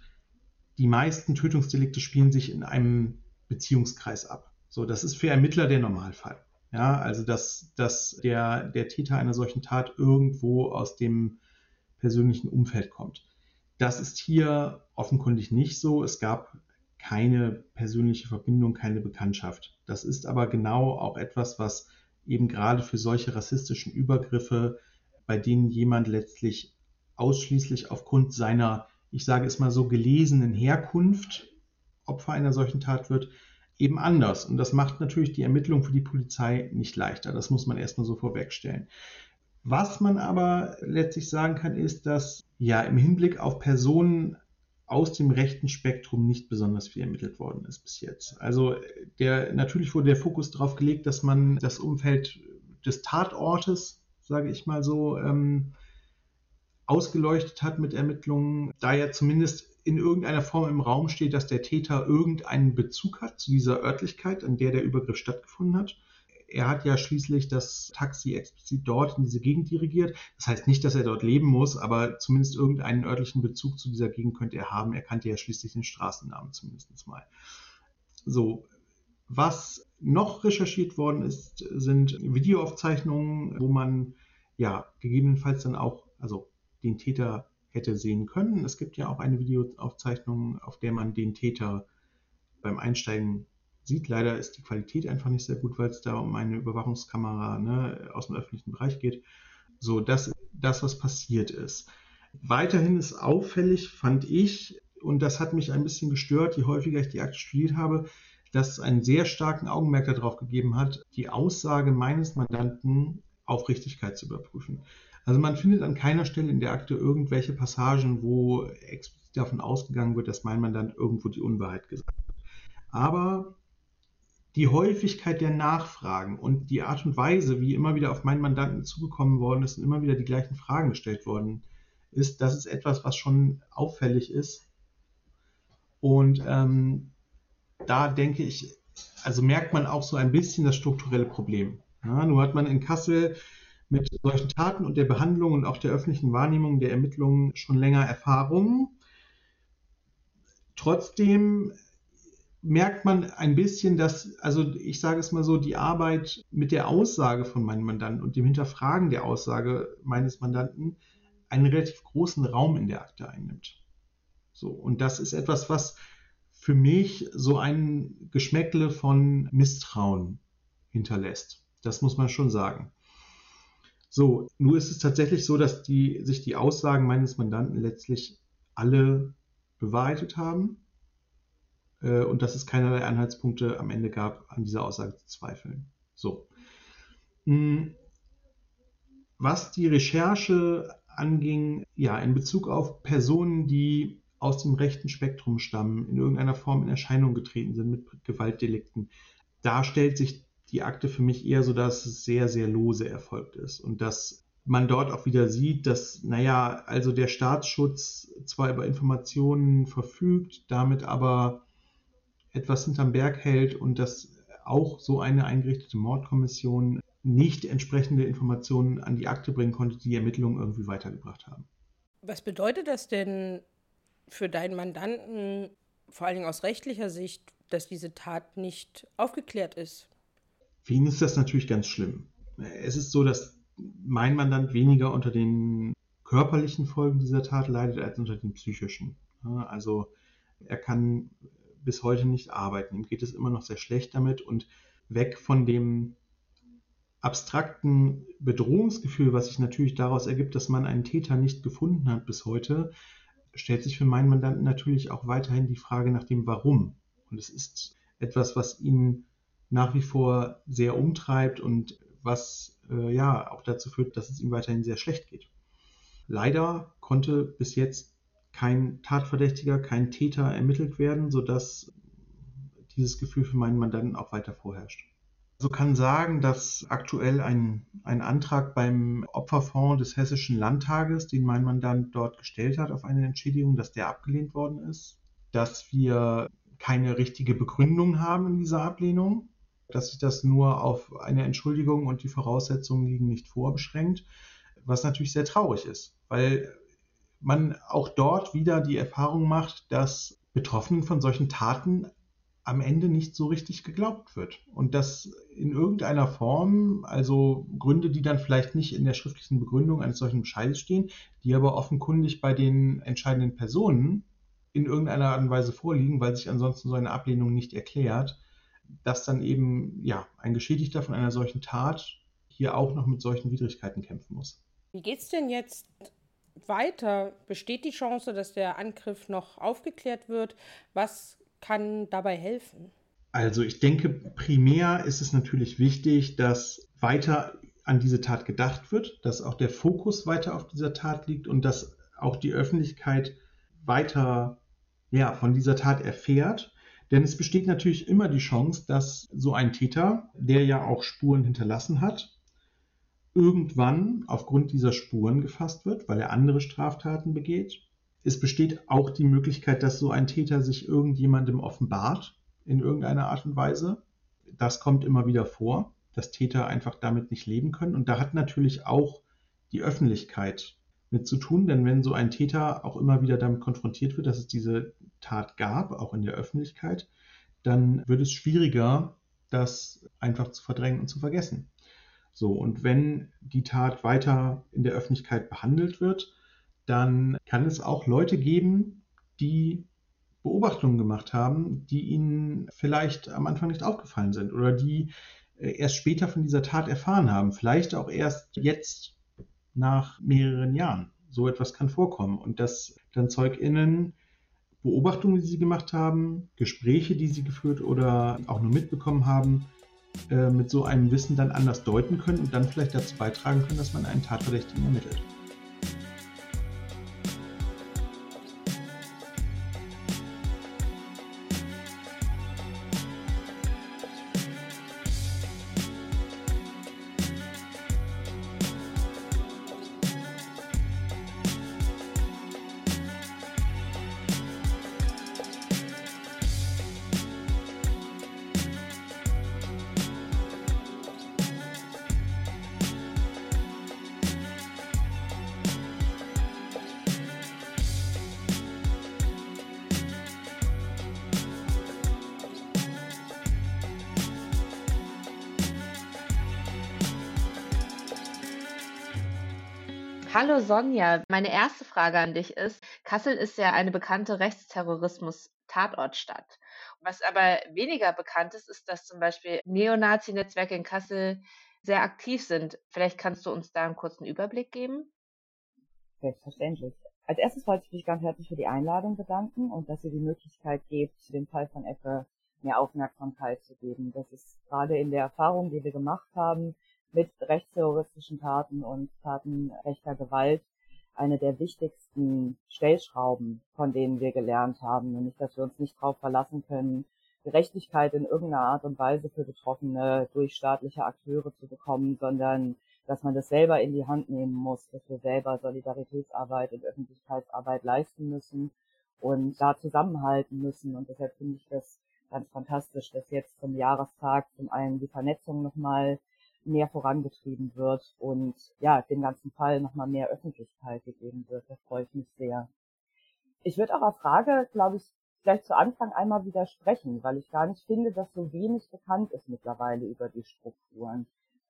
S5: die meisten Tötungsdelikte spielen sich in einem Beziehungskreis ab. So, das ist für Ermittler der Normalfall. Ja, also dass, dass der, der Täter einer solchen Tat irgendwo aus dem persönlichen Umfeld kommt. Das ist hier offenkundig nicht so. Es gab keine persönliche Verbindung, keine Bekanntschaft. Das ist aber genau auch etwas, was eben gerade für solche rassistischen Übergriffe, bei denen jemand letztlich ausschließlich aufgrund seiner, ich sage es mal so, gelesenen Herkunft Opfer einer solchen Tat wird, eben anders. Und das macht natürlich die Ermittlung für die Polizei nicht leichter. Das muss man erstmal so vorwegstellen. Was man aber letztlich sagen kann, ist, dass ja im Hinblick auf Personen aus dem rechten Spektrum nicht besonders viel ermittelt worden ist bis jetzt. Also der, natürlich wurde der Fokus darauf gelegt, dass man das Umfeld des Tatortes, sage ich mal so, ähm, ausgeleuchtet hat mit Ermittlungen, da ja zumindest in irgendeiner Form im Raum steht, dass der Täter irgendeinen Bezug hat zu dieser Örtlichkeit, an der der Übergriff stattgefunden hat. Er hat ja schließlich das Taxi explizit dort in diese Gegend dirigiert. Das heißt nicht, dass er dort leben muss, aber zumindest irgendeinen örtlichen Bezug zu dieser Gegend könnte er haben. Er kannte ja schließlich den Straßennamen zumindest mal. So, was noch recherchiert worden ist, sind Videoaufzeichnungen, wo man ja gegebenenfalls dann auch, also den Täter hätte sehen können. Es gibt ja auch eine Videoaufzeichnung, auf der man den Täter beim Einsteigen sieht. Leider ist die Qualität einfach nicht sehr gut, weil es da um eine Überwachungskamera ne, aus dem öffentlichen Bereich geht. So, das, das, was passiert ist. Weiterhin ist auffällig, fand ich, und das hat mich ein bisschen gestört, je häufiger ich die Akte studiert habe, dass es einen sehr starken Augenmerk darauf gegeben hat, die Aussage meines Mandanten auf Richtigkeit zu überprüfen. Also man findet an keiner Stelle in der Akte irgendwelche Passagen, wo explizit davon ausgegangen wird, dass mein Mandant irgendwo die Unwahrheit gesagt hat. Aber die Häufigkeit der Nachfragen und die Art und Weise, wie immer wieder auf meinen Mandanten zugekommen worden ist und immer wieder die gleichen Fragen gestellt worden ist, das ist etwas, was schon auffällig ist. Und ähm, da denke ich, also merkt man auch so ein bisschen das strukturelle Problem. Ja, nur hat man in Kassel mit solchen Taten und der Behandlung und auch der öffentlichen Wahrnehmung der Ermittlungen schon länger Erfahrung. Trotzdem merkt man ein bisschen, dass, also ich sage es mal so, die Arbeit mit der Aussage von meinem Mandanten und dem Hinterfragen der Aussage meines Mandanten einen relativ großen Raum in der Akte einnimmt. So, und das ist etwas, was für mich so ein Geschmäckle von Misstrauen hinterlässt. Das muss man schon sagen. So, nur ist es tatsächlich so, dass die, sich die Aussagen meines Mandanten letztlich alle bewahrheitet haben äh, und dass es keinerlei Anhaltspunkte am Ende gab, an dieser Aussage zu zweifeln. So. Hm. Was die Recherche anging, ja, in Bezug auf Personen, die aus dem rechten Spektrum stammen, in irgendeiner Form in Erscheinung getreten sind mit Gewaltdelikten, da stellt sich die Akte für mich eher so, dass es sehr, sehr lose erfolgt ist und dass man dort auch wieder sieht, dass, naja, also der Staatsschutz zwar über Informationen verfügt, damit aber etwas hinterm Berg hält und dass auch so eine eingerichtete Mordkommission nicht entsprechende Informationen an die Akte bringen konnte, die, die Ermittlungen irgendwie weitergebracht haben.
S1: Was bedeutet das denn für deinen Mandanten, vor allen Dingen aus rechtlicher Sicht, dass diese Tat nicht aufgeklärt ist?
S5: Für ihn ist das natürlich ganz schlimm. Es ist so, dass mein Mandant weniger unter den körperlichen Folgen dieser Tat leidet als unter den psychischen. Also er kann bis heute nicht arbeiten. Ihm geht es immer noch sehr schlecht damit und weg von dem abstrakten Bedrohungsgefühl, was sich natürlich daraus ergibt, dass man einen Täter nicht gefunden hat bis heute, stellt sich für meinen Mandanten natürlich auch weiterhin die Frage nach dem Warum. Und es ist etwas, was ihn nach wie vor sehr umtreibt und was äh, ja auch dazu führt, dass es ihm weiterhin sehr schlecht geht. Leider konnte bis jetzt kein Tatverdächtiger, kein Täter ermittelt werden, sodass dieses Gefühl für meinen Mandanten auch weiter vorherrscht. So kann sagen, dass aktuell ein, ein Antrag beim Opferfonds des Hessischen Landtages, den mein Mandant dort gestellt hat auf eine Entschädigung, dass der abgelehnt worden ist, dass wir keine richtige Begründung haben in dieser Ablehnung, dass sich das nur auf eine Entschuldigung und die Voraussetzungen liegen nicht vor beschränkt, was natürlich sehr traurig ist, weil man auch dort wieder die Erfahrung macht, dass Betroffenen von solchen Taten am Ende nicht so richtig geglaubt wird. Und dass in irgendeiner Form, also Gründe, die dann vielleicht nicht in der schriftlichen Begründung eines solchen Bescheides stehen, die aber offenkundig bei den entscheidenden Personen in irgendeiner Art und Weise vorliegen, weil sich ansonsten so eine Ablehnung nicht erklärt, dass dann eben ja ein Geschädigter von einer solchen Tat hier auch noch mit solchen Widrigkeiten kämpfen muss.
S1: Wie geht es denn jetzt weiter? Besteht die Chance, dass der Angriff noch aufgeklärt wird? Was kann dabei helfen?
S5: Also ich denke, primär ist es natürlich wichtig, dass weiter an diese Tat gedacht wird, dass auch der Fokus weiter auf dieser Tat liegt und dass auch die Öffentlichkeit weiter ja, von dieser Tat erfährt. Denn es besteht natürlich immer die Chance, dass so ein Täter, der ja auch Spuren hinterlassen hat, irgendwann aufgrund dieser Spuren gefasst wird, weil er andere Straftaten begeht es besteht auch die Möglichkeit, dass so ein Täter sich irgendjemandem offenbart in irgendeiner Art und Weise. Das kommt immer wieder vor, dass Täter einfach damit nicht leben können. Und da hat natürlich auch die Öffentlichkeit mit zu tun, denn wenn so ein Täter auch immer wieder damit konfrontiert wird, dass es diese Tat gab, auch in der Öffentlichkeit, dann wird es schwieriger, das einfach zu verdrängen und zu vergessen. So, und wenn die Tat weiter in der Öffentlichkeit behandelt wird, dann kann es auch Leute geben, die Beobachtungen gemacht haben, die ihnen vielleicht am Anfang nicht aufgefallen sind oder die äh, erst später von dieser Tat erfahren haben, vielleicht auch erst jetzt nach mehreren Jahren. So etwas kann vorkommen und dass dann ZeugInnen Beobachtungen, die sie gemacht haben, Gespräche, die sie geführt oder auch nur mitbekommen haben, äh, mit so einem Wissen dann anders deuten können und dann vielleicht dazu beitragen können, dass man einen Tatverdächtigen ermittelt.
S2: Sonja, meine erste Frage an dich ist, Kassel ist ja eine bekannte Rechtsterrorismus-Tatortstadt. Was aber weniger bekannt ist, ist, dass zum Beispiel Neonazi-Netzwerke in Kassel sehr aktiv sind. Vielleicht kannst du uns da einen kurzen Überblick geben?
S6: Selbstverständlich. Als erstes wollte ich mich ganz herzlich für die Einladung bedanken und dass ihr die Möglichkeit gebt, dem Fall von Effe mehr Aufmerksamkeit zu geben. Das ist gerade in der Erfahrung, die wir gemacht haben, mit rechtsterroristischen Taten und Taten rechter Gewalt eine der wichtigsten Stellschrauben, von denen wir gelernt haben, nämlich dass wir uns nicht darauf verlassen können, Gerechtigkeit in irgendeiner Art und Weise für Betroffene durch staatliche Akteure zu bekommen, sondern dass man das selber in die Hand nehmen muss, dass wir selber Solidaritätsarbeit und Öffentlichkeitsarbeit leisten müssen und da zusammenhalten müssen. Und deshalb finde ich das ganz fantastisch, dass jetzt zum Jahrestag zum einen die Vernetzung nochmal mehr vorangetrieben wird und ja, dem ganzen Fall nochmal mehr Öffentlichkeit gegeben wird. Da freue ich mich sehr. Ich würde auch auf Frage, glaube ich, gleich zu Anfang einmal widersprechen, weil ich gar nicht finde, dass so wenig bekannt ist mittlerweile über die Strukturen.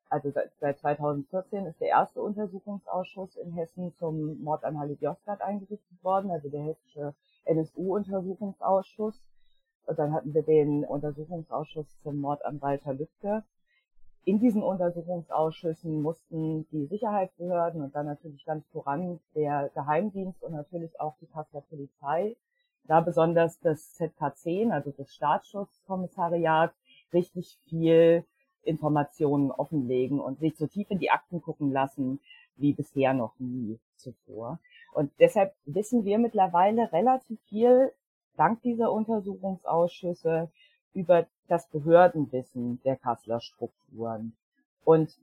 S6: Also seit 2014 ist der erste Untersuchungsausschuss in Hessen zum Mord an Halit Yozgat eingerichtet worden, also der hessische NSU-Untersuchungsausschuss. Und dann hatten wir den Untersuchungsausschuss zum Mord an Walter Lübcke in diesen Untersuchungsausschüssen mussten die Sicherheitsbehörden und dann natürlich ganz voran der Geheimdienst und natürlich auch die Kasseler Polizei, da besonders das ZK10, also das Staatsschutzkommissariat, richtig viel Informationen offenlegen und sich so tief in die Akten gucken lassen wie bisher noch nie. zuvor. Und deshalb wissen wir mittlerweile relativ viel, dank dieser Untersuchungsausschüsse, über das Behördenwissen der Kasseler Strukturen. Und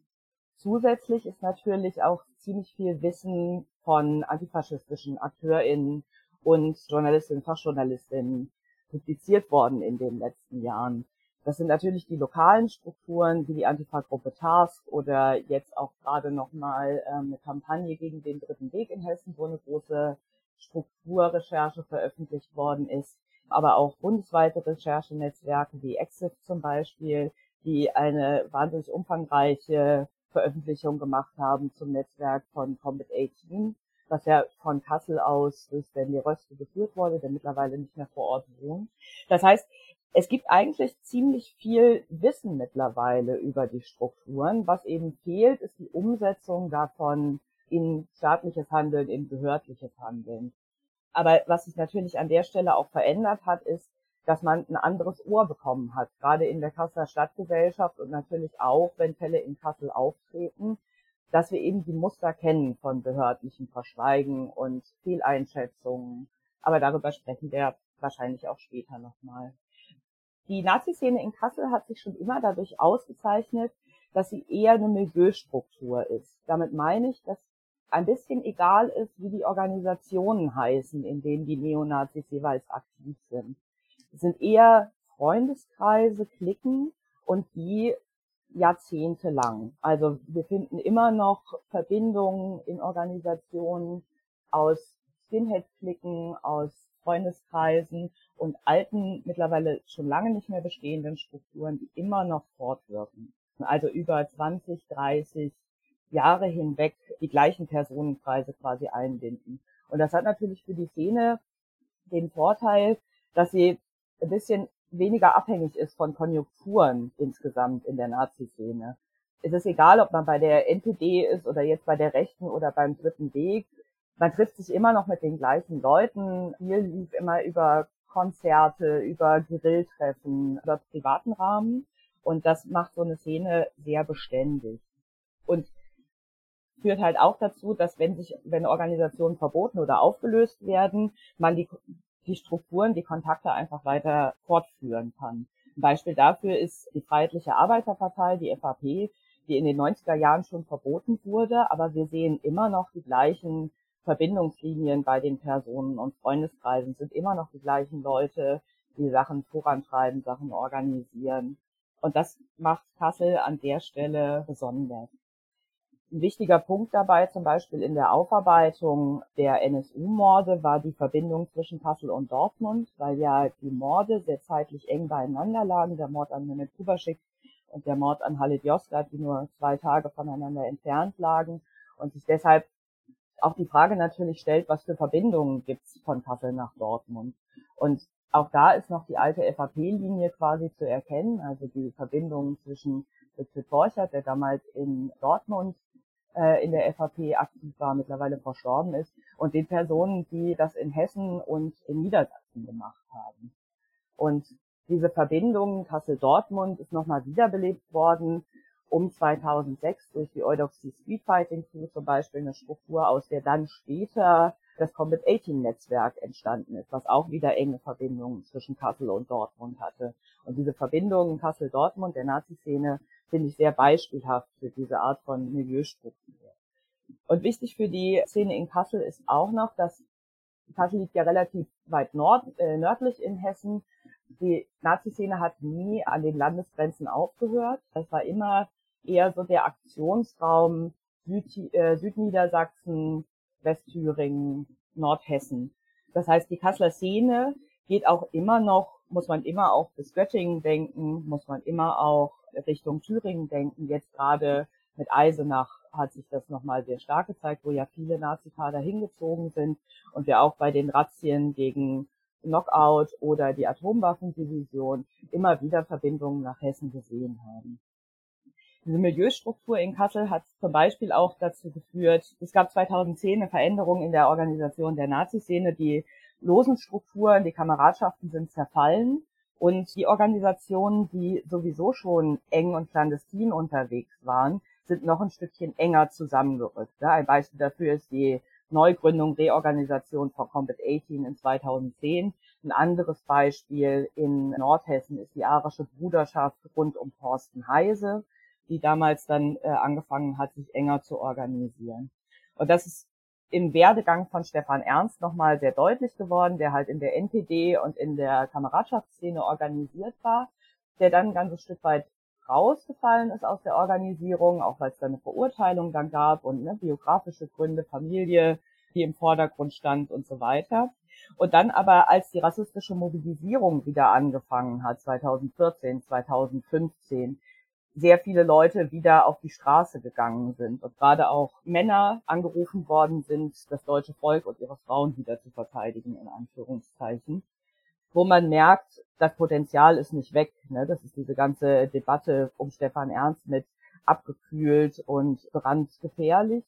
S6: zusätzlich ist natürlich auch ziemlich viel Wissen von antifaschistischen AkteurInnen und Journalistinnen, Fachjournalistinnen publiziert worden in den letzten Jahren. Das sind natürlich die lokalen Strukturen wie die Antifa-Gruppe Task oder jetzt auch gerade nochmal ähm, eine Kampagne gegen den dritten Weg in Hessen, wo eine große Strukturrecherche veröffentlicht worden ist, aber auch bundesweite Recherchenetzwerke wie EXIF zum Beispiel, die eine wahnsinnig umfangreiche Veröffentlichung gemacht haben zum Netzwerk von Combat 18, was ja von Kassel aus durch Stanley Röste geführt wurde, der mittlerweile nicht mehr vor Ort wohnt. Das heißt, es gibt eigentlich ziemlich viel Wissen mittlerweile über die Strukturen. Was eben fehlt, ist die Umsetzung davon in staatliches Handeln, in behördliches Handeln. Aber was sich natürlich an der Stelle auch verändert hat, ist, dass man ein anderes Ohr bekommen hat, gerade in der Kasseler Stadtgesellschaft und natürlich auch, wenn Fälle in Kassel auftreten, dass wir eben die Muster kennen von behördlichen Verschweigen und Fehleinschätzungen. Aber darüber sprechen wir wahrscheinlich auch später nochmal. Die Nazi-Szene in Kassel hat sich schon immer dadurch ausgezeichnet, dass sie eher eine Milieustruktur ist. Damit meine ich, dass ein bisschen egal ist, wie die Organisationen heißen, in denen die Neonazis jeweils aktiv sind. Es sind eher Freundeskreise, Klicken und die jahrzehntelang. Also wir finden immer noch Verbindungen in Organisationen aus Skinhead-Klicken, aus Freundeskreisen und alten, mittlerweile schon lange nicht mehr bestehenden Strukturen, die immer noch fortwirken. Also über 20, 30 Jahre hinweg die gleichen Personenkreise quasi einbinden. Und das hat natürlich für die Szene den Vorteil, dass sie ein bisschen weniger abhängig ist von Konjunkturen insgesamt in der Nazi-Szene. Es ist egal, ob man bei der NPD ist oder jetzt bei der Rechten oder beim Dritten Weg. Man trifft sich immer noch mit den gleichen Leuten. Viel lief immer über Konzerte, über Grilltreffen, über privaten Rahmen. Und das macht so eine Szene sehr beständig. Und führt halt auch dazu, dass wenn sich, wenn Organisationen verboten oder aufgelöst werden, man die, die Strukturen, die Kontakte einfach weiter fortführen kann. Ein Beispiel dafür ist die Freiheitliche Arbeiterpartei, die FAP, die in den 90er Jahren schon verboten wurde, aber wir sehen immer noch die gleichen Verbindungslinien bei den Personen und Freundeskreisen sind immer noch die gleichen Leute, die Sachen vorantreiben, Sachen organisieren. Und das macht Kassel an der Stelle besonders. Ein wichtiger Punkt dabei, zum Beispiel in der Aufarbeitung der NSU-Morde, war die Verbindung zwischen Kassel und Dortmund, weil ja die Morde sehr zeitlich eng beieinander lagen. Der Mord an Mehmet Kubaschik und der Mord an Halit Yozgat, die nur zwei Tage voneinander entfernt lagen und sich deshalb auch die Frage natürlich stellt, was für Verbindungen gibt's von Kassel nach Dortmund. Und auch da ist noch die alte FAP-Linie quasi zu erkennen, also die Verbindung zwischen Fritz Borchert, der damals in Dortmund äh, in der FAP aktiv war, mittlerweile verstorben ist, und den Personen, die das in Hessen und in Niedersachsen gemacht haben. Und diese Verbindung Kassel-Dortmund ist nochmal wiederbelebt worden um 2006 durch die Eudoxie Street Fighting Crew zum Beispiel eine Struktur, aus der dann später das Combat 18 Netzwerk entstanden ist, was auch wieder enge Verbindungen zwischen Kassel und Dortmund hatte. Und diese Verbindungen Kassel-Dortmund der Nazi-Szene finde ich sehr beispielhaft für diese Art von Milieustruktur. Und wichtig für die Szene in Kassel ist auch noch, dass Kassel liegt ja relativ weit nord, äh, nördlich in Hessen. Die Nazi-Szene hat nie an den Landesgrenzen aufgehört. Das war immer eher so der Aktionsraum Süd, äh, Südniedersachsen, Westthüringen, Nordhessen. Das heißt, die Kasseler Szene geht auch immer noch, muss man immer auch bis Göttingen denken, muss man immer auch Richtung Thüringen denken. Jetzt gerade mit Eisenach hat sich das nochmal sehr stark gezeigt, wo ja viele Nazikader hingezogen sind und wir auch bei den Razzien gegen Knockout oder die Atomwaffendivision immer wieder Verbindungen nach Hessen gesehen haben. Diese Milieustruktur in Kassel hat zum Beispiel auch dazu geführt, es gab 2010 eine Veränderung in der Organisation der Nazi-Szene. Die losen Strukturen, die Kameradschaften sind zerfallen und die Organisationen, die sowieso schon eng und clandestin unterwegs waren, sind noch ein Stückchen enger zusammengerückt. Ein Beispiel dafür ist die Neugründung, Reorganisation von Combat 18 in 2010. Ein anderes Beispiel in Nordhessen ist die arische Bruderschaft rund um Thorsten Heise, die damals dann äh, angefangen hat, sich enger zu organisieren. Und das ist im Werdegang von Stefan Ernst nochmal sehr deutlich geworden, der halt in der NPD und in der Kameradschaftsszene organisiert war, der dann ein ganzes Stück weit rausgefallen ist aus der Organisierung, auch weil es da eine Verurteilung dann gab und ne, biografische Gründe, Familie, die im Vordergrund stand und so weiter. Und dann aber, als die rassistische Mobilisierung wieder angefangen hat, 2014, 2015, sehr viele Leute wieder auf die Straße gegangen sind und gerade auch Männer angerufen worden sind, das deutsche Volk und ihre Frauen wieder zu verteidigen, in Anführungszeichen. Wo man merkt, das Potenzial ist nicht weg. Ne? Das ist diese ganze Debatte um Stefan Ernst mit abgekühlt und brandgefährlich,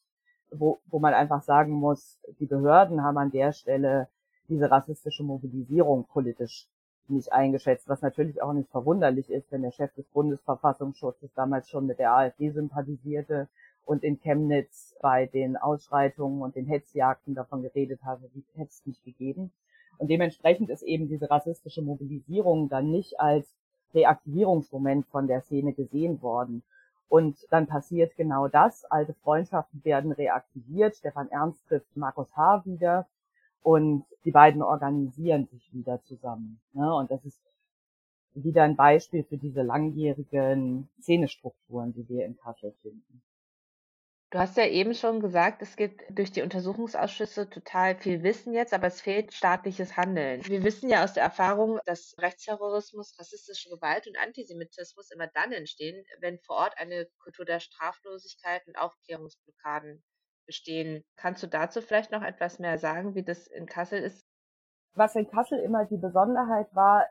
S6: wo, wo man einfach sagen muss, die Behörden haben an der Stelle diese rassistische Mobilisierung politisch nicht eingeschätzt, was natürlich auch nicht verwunderlich ist, wenn der Chef des Bundesverfassungsschutzes damals schon mit der AfD sympathisierte und in Chemnitz bei den Ausschreitungen und den Hetzjagden davon geredet habe, wie hätte es nicht gegeben. Und dementsprechend ist eben diese rassistische Mobilisierung dann nicht als Reaktivierungsmoment von der Szene gesehen worden. Und dann passiert genau das. Alte Freundschaften werden reaktiviert. Stefan Ernst trifft Markus H. wieder und die beiden organisieren sich wieder zusammen. Ne? Und das ist wieder ein Beispiel für diese langjährigen Szenestrukturen, die wir in Kassel finden.
S2: Du hast ja eben schon gesagt, es gibt durch die Untersuchungsausschüsse total viel Wissen jetzt, aber es fehlt staatliches Handeln. Wir wissen ja aus der Erfahrung, dass Rechtsterrorismus, rassistische Gewalt und Antisemitismus immer dann entstehen, wenn vor Ort eine Kultur der Straflosigkeit und Aufklärungsblockaden bestehen. Kannst du dazu vielleicht noch etwas mehr sagen, wie das in Kassel ist?
S6: Was in Kassel immer die Besonderheit war,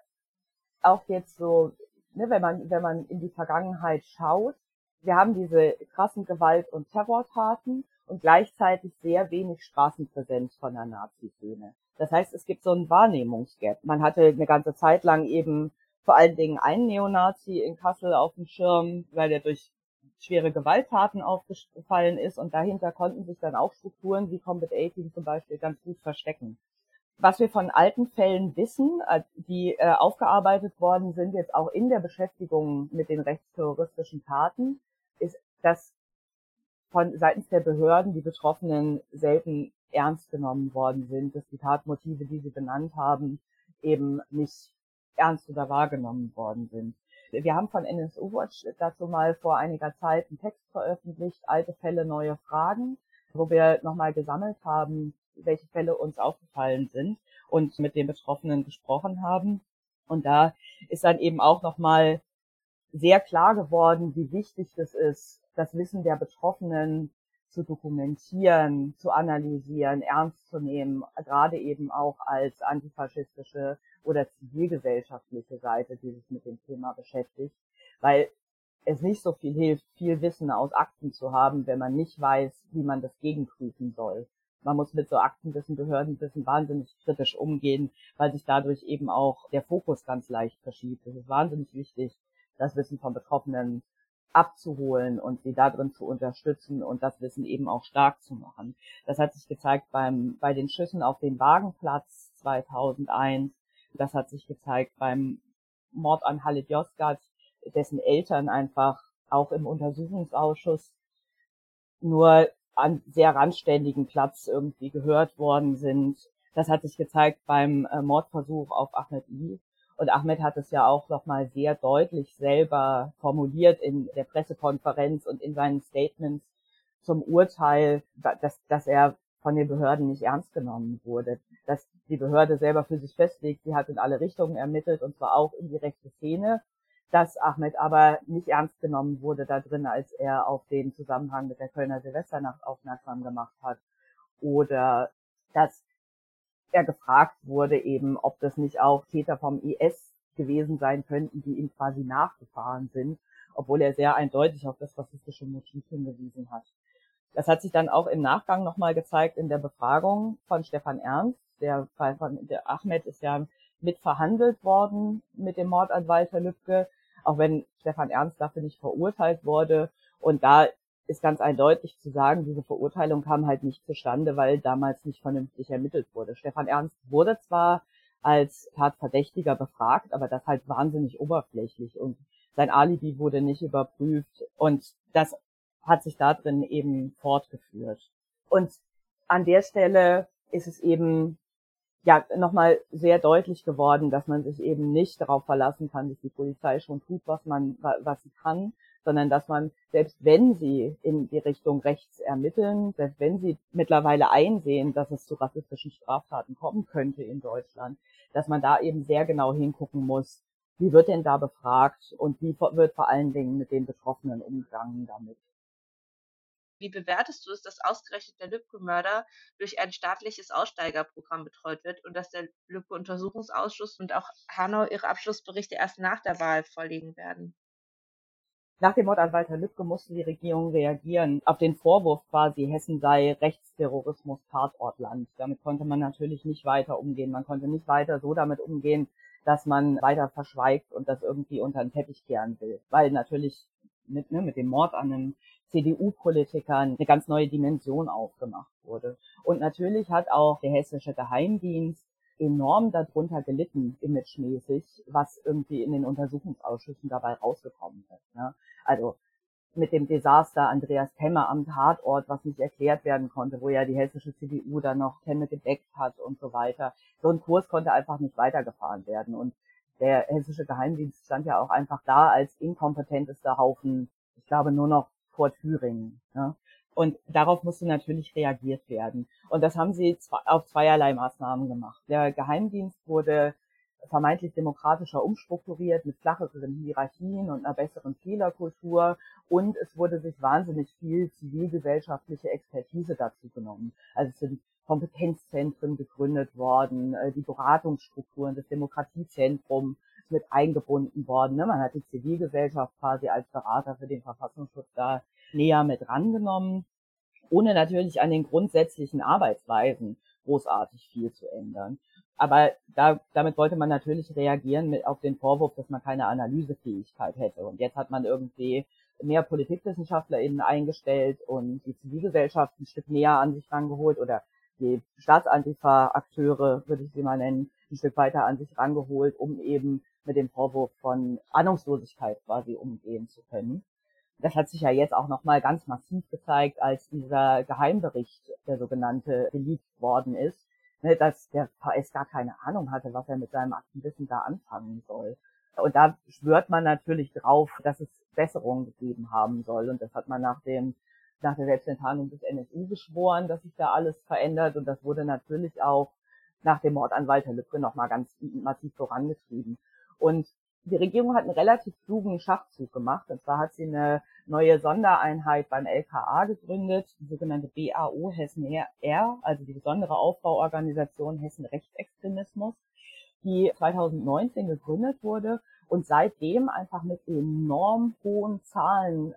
S6: auch jetzt so, ne, wenn man, wenn man in die Vergangenheit schaut, wir haben diese krassen Gewalt- und Terrortaten und gleichzeitig sehr wenig Straßenpräsenz von der Nazi-Szene. Das heißt, es gibt so einen Wahrnehmungsgap. Man hatte eine ganze Zeit lang eben vor allen Dingen einen Neonazi in Kassel auf dem Schirm, weil der durch schwere Gewalttaten aufgefallen ist und dahinter konnten sich dann auch Strukturen wie Combat 18 zum Beispiel ganz gut verstecken. Was wir von alten Fällen wissen, äh, die äh, aufgearbeitet worden sind, jetzt auch in der Beschäftigung mit den rechtsterroristischen Taten, ist, dass von seitens der Behörden die Betroffenen selten ernst genommen worden sind, dass die Tatmotive, die sie benannt haben, eben nicht ernst oder wahrgenommen worden sind. Wir haben von NSU Watch dazu mal vor einiger Zeit einen Text veröffentlicht, alte Fälle, neue Fragen, wo wir nochmal gesammelt haben, welche Fälle uns aufgefallen sind und mit den Betroffenen gesprochen haben. Und da ist dann eben auch nochmal sehr klar geworden, wie wichtig das ist, das Wissen der Betroffenen zu dokumentieren, zu analysieren, ernst zu nehmen, gerade eben auch als antifaschistische oder zivilgesellschaftliche Seite, die sich mit dem Thema beschäftigt, weil es nicht so viel hilft, viel Wissen aus Akten zu haben, wenn man nicht weiß, wie man das gegenprüfen soll. Man muss mit so Aktenwissen, Behördenwissen wahnsinnig kritisch umgehen, weil sich dadurch eben auch der Fokus ganz leicht verschiebt. Es ist wahnsinnig wichtig, das Wissen von Betroffenen abzuholen und sie darin zu unterstützen und das Wissen eben auch stark zu machen. Das hat sich gezeigt beim, bei den Schüssen auf den Wagenplatz 2001, das hat sich gezeigt beim Mord an Halit Yozgat, dessen Eltern einfach auch im Untersuchungsausschuss nur an sehr randständigen Platz irgendwie gehört worden sind. Das hat sich gezeigt beim äh, Mordversuch auf Ahmed I. Und Ahmed hat es ja auch nochmal sehr deutlich selber formuliert in der Pressekonferenz und in seinen Statements zum Urteil, dass, dass er von den Behörden nicht ernst genommen wurde. Dass die Behörde selber für sich festlegt, sie hat in alle Richtungen ermittelt und zwar auch in die rechte Szene, dass Ahmed aber nicht ernst genommen wurde da drin, als er auf den Zusammenhang mit der Kölner Silvesternacht aufmerksam gemacht hat. Oder dass er gefragt wurde eben, ob das nicht auch Täter vom IS gewesen sein könnten, die ihm quasi nachgefahren sind, obwohl er sehr eindeutig auf das rassistische Motiv hingewiesen hat. Das hat sich dann auch im Nachgang nochmal gezeigt in der Befragung von Stefan Ernst. Der Fall von der Ahmed ist ja mit verhandelt worden mit dem Mord an Walter Lübcke, auch wenn Stefan Ernst dafür nicht verurteilt wurde. Und da ist ganz eindeutig zu sagen, diese Verurteilung kam halt nicht zustande, weil damals nicht vernünftig ermittelt wurde. Stefan Ernst wurde zwar als Tatverdächtiger befragt, aber das halt wahnsinnig oberflächlich und sein Alibi wurde nicht überprüft und das hat sich da drin eben fortgeführt. Und an der Stelle ist es eben ja nochmal sehr deutlich geworden, dass man sich eben nicht darauf verlassen kann, dass die Polizei schon tut, was man, was sie kann, sondern dass man, selbst wenn sie in die Richtung rechts ermitteln, selbst wenn sie mittlerweile einsehen, dass es zu rassistischen Straftaten kommen könnte in Deutschland, dass man da eben sehr genau hingucken muss, wie wird denn da befragt und wie wird vor allen Dingen mit den Betroffenen umgegangen damit.
S2: Wie bewertest du es, dass ausgerechnet der Lübcke-Mörder durch ein staatliches Aussteigerprogramm betreut wird und dass der Lübcke-Untersuchungsausschuss und auch Hanau ihre Abschlussberichte erst nach der Wahl vorlegen werden?
S6: Nach dem Mord an Walter Lübcke musste die Regierung reagieren auf den Vorwurf quasi, Hessen sei Rechtsterrorismus Tatortland. Damit konnte man natürlich nicht weiter umgehen. Man konnte nicht weiter so damit umgehen, dass man weiter verschweigt und das irgendwie unter den Teppich kehren will. Weil natürlich mit, ne, mit dem Mord an einem CDU-Politiker eine ganz neue Dimension aufgemacht wurde. Und natürlich hat auch der hessische Geheimdienst enorm darunter gelitten, imagemäßig, was irgendwie in den Untersuchungsausschüssen dabei rausgekommen ist. Ne? Also mit dem Desaster Andreas Temme am Tatort, was nicht erklärt werden konnte, wo ja die hessische CDU dann noch Temme gedeckt hat und so weiter. So ein Kurs konnte einfach nicht weitergefahren werden. Und der hessische Geheimdienst stand ja auch einfach da als inkompetentester Haufen, ich glaube nur noch vor Thüringen. Ne? Und darauf musste natürlich reagiert werden. Und das haben sie auf zweierlei Maßnahmen gemacht. Der Geheimdienst wurde vermeintlich demokratischer umstrukturiert mit flacheren Hierarchien und einer besseren Fehlerkultur und es wurde sich wahnsinnig viel zivilgesellschaftliche Expertise dazu genommen. Also es sind Kompetenzzentren gegründet worden, äh, die Beratungsstrukturen des Demokratiezentrums mit eingebunden worden. Ne? Man hat die Zivilgesellschaft quasi als Berater für den Verfassungsschutz da näher mit rangenommen, ohne natürlich an den grundsätzlichen Arbeitsweisen großartig viel zu ändern. Aber da, damit wollte man natürlich reagieren mit, auf den Vorwurf, dass man keine Analysefähigkeit hätte. Und jetzt hat man irgendwie mehr PolitikwissenschaftlerInnen eingestellt und die Zivilgesellschaft ein Stück näher an sich rangeholt oder die Staatsantifa-Akteure, würde ich sie mal nennen, ein Stück weiter an sich rangeholt, um eben mit dem Vorwurf von Ahnungslosigkeit quasi umgehen zu können. Das hat sich ja jetzt auch nochmal ganz massiv gezeigt, als dieser Geheimbericht, der sogenannte, geleakt worden ist, ne, dass der VS gar keine Ahnung hatte, was er mit seinem Aktenwissen da anfangen soll. Und da schwört man natürlich drauf, dass es Besserungen gegeben haben soll. Und das hat man nach dem, nach der Selbstenttarnung des NSU geschworen, dass sich da alles verändert. Und das wurde natürlich auch nach dem Mord an Walter Lübcke nochmal ganz massiv vorangetrieben. Und die Regierung hat einen relativ klugen Schachzug gemacht. Und zwar hat sie eine neue Sondereinheit beim LKA gegründet, die sogenannte BAO Hessen R, also die besondere Aufbauorganisation Hessen Rechtsextremismus, die 2019 gegründet wurde und seitdem einfach mit enorm hohen Zahlen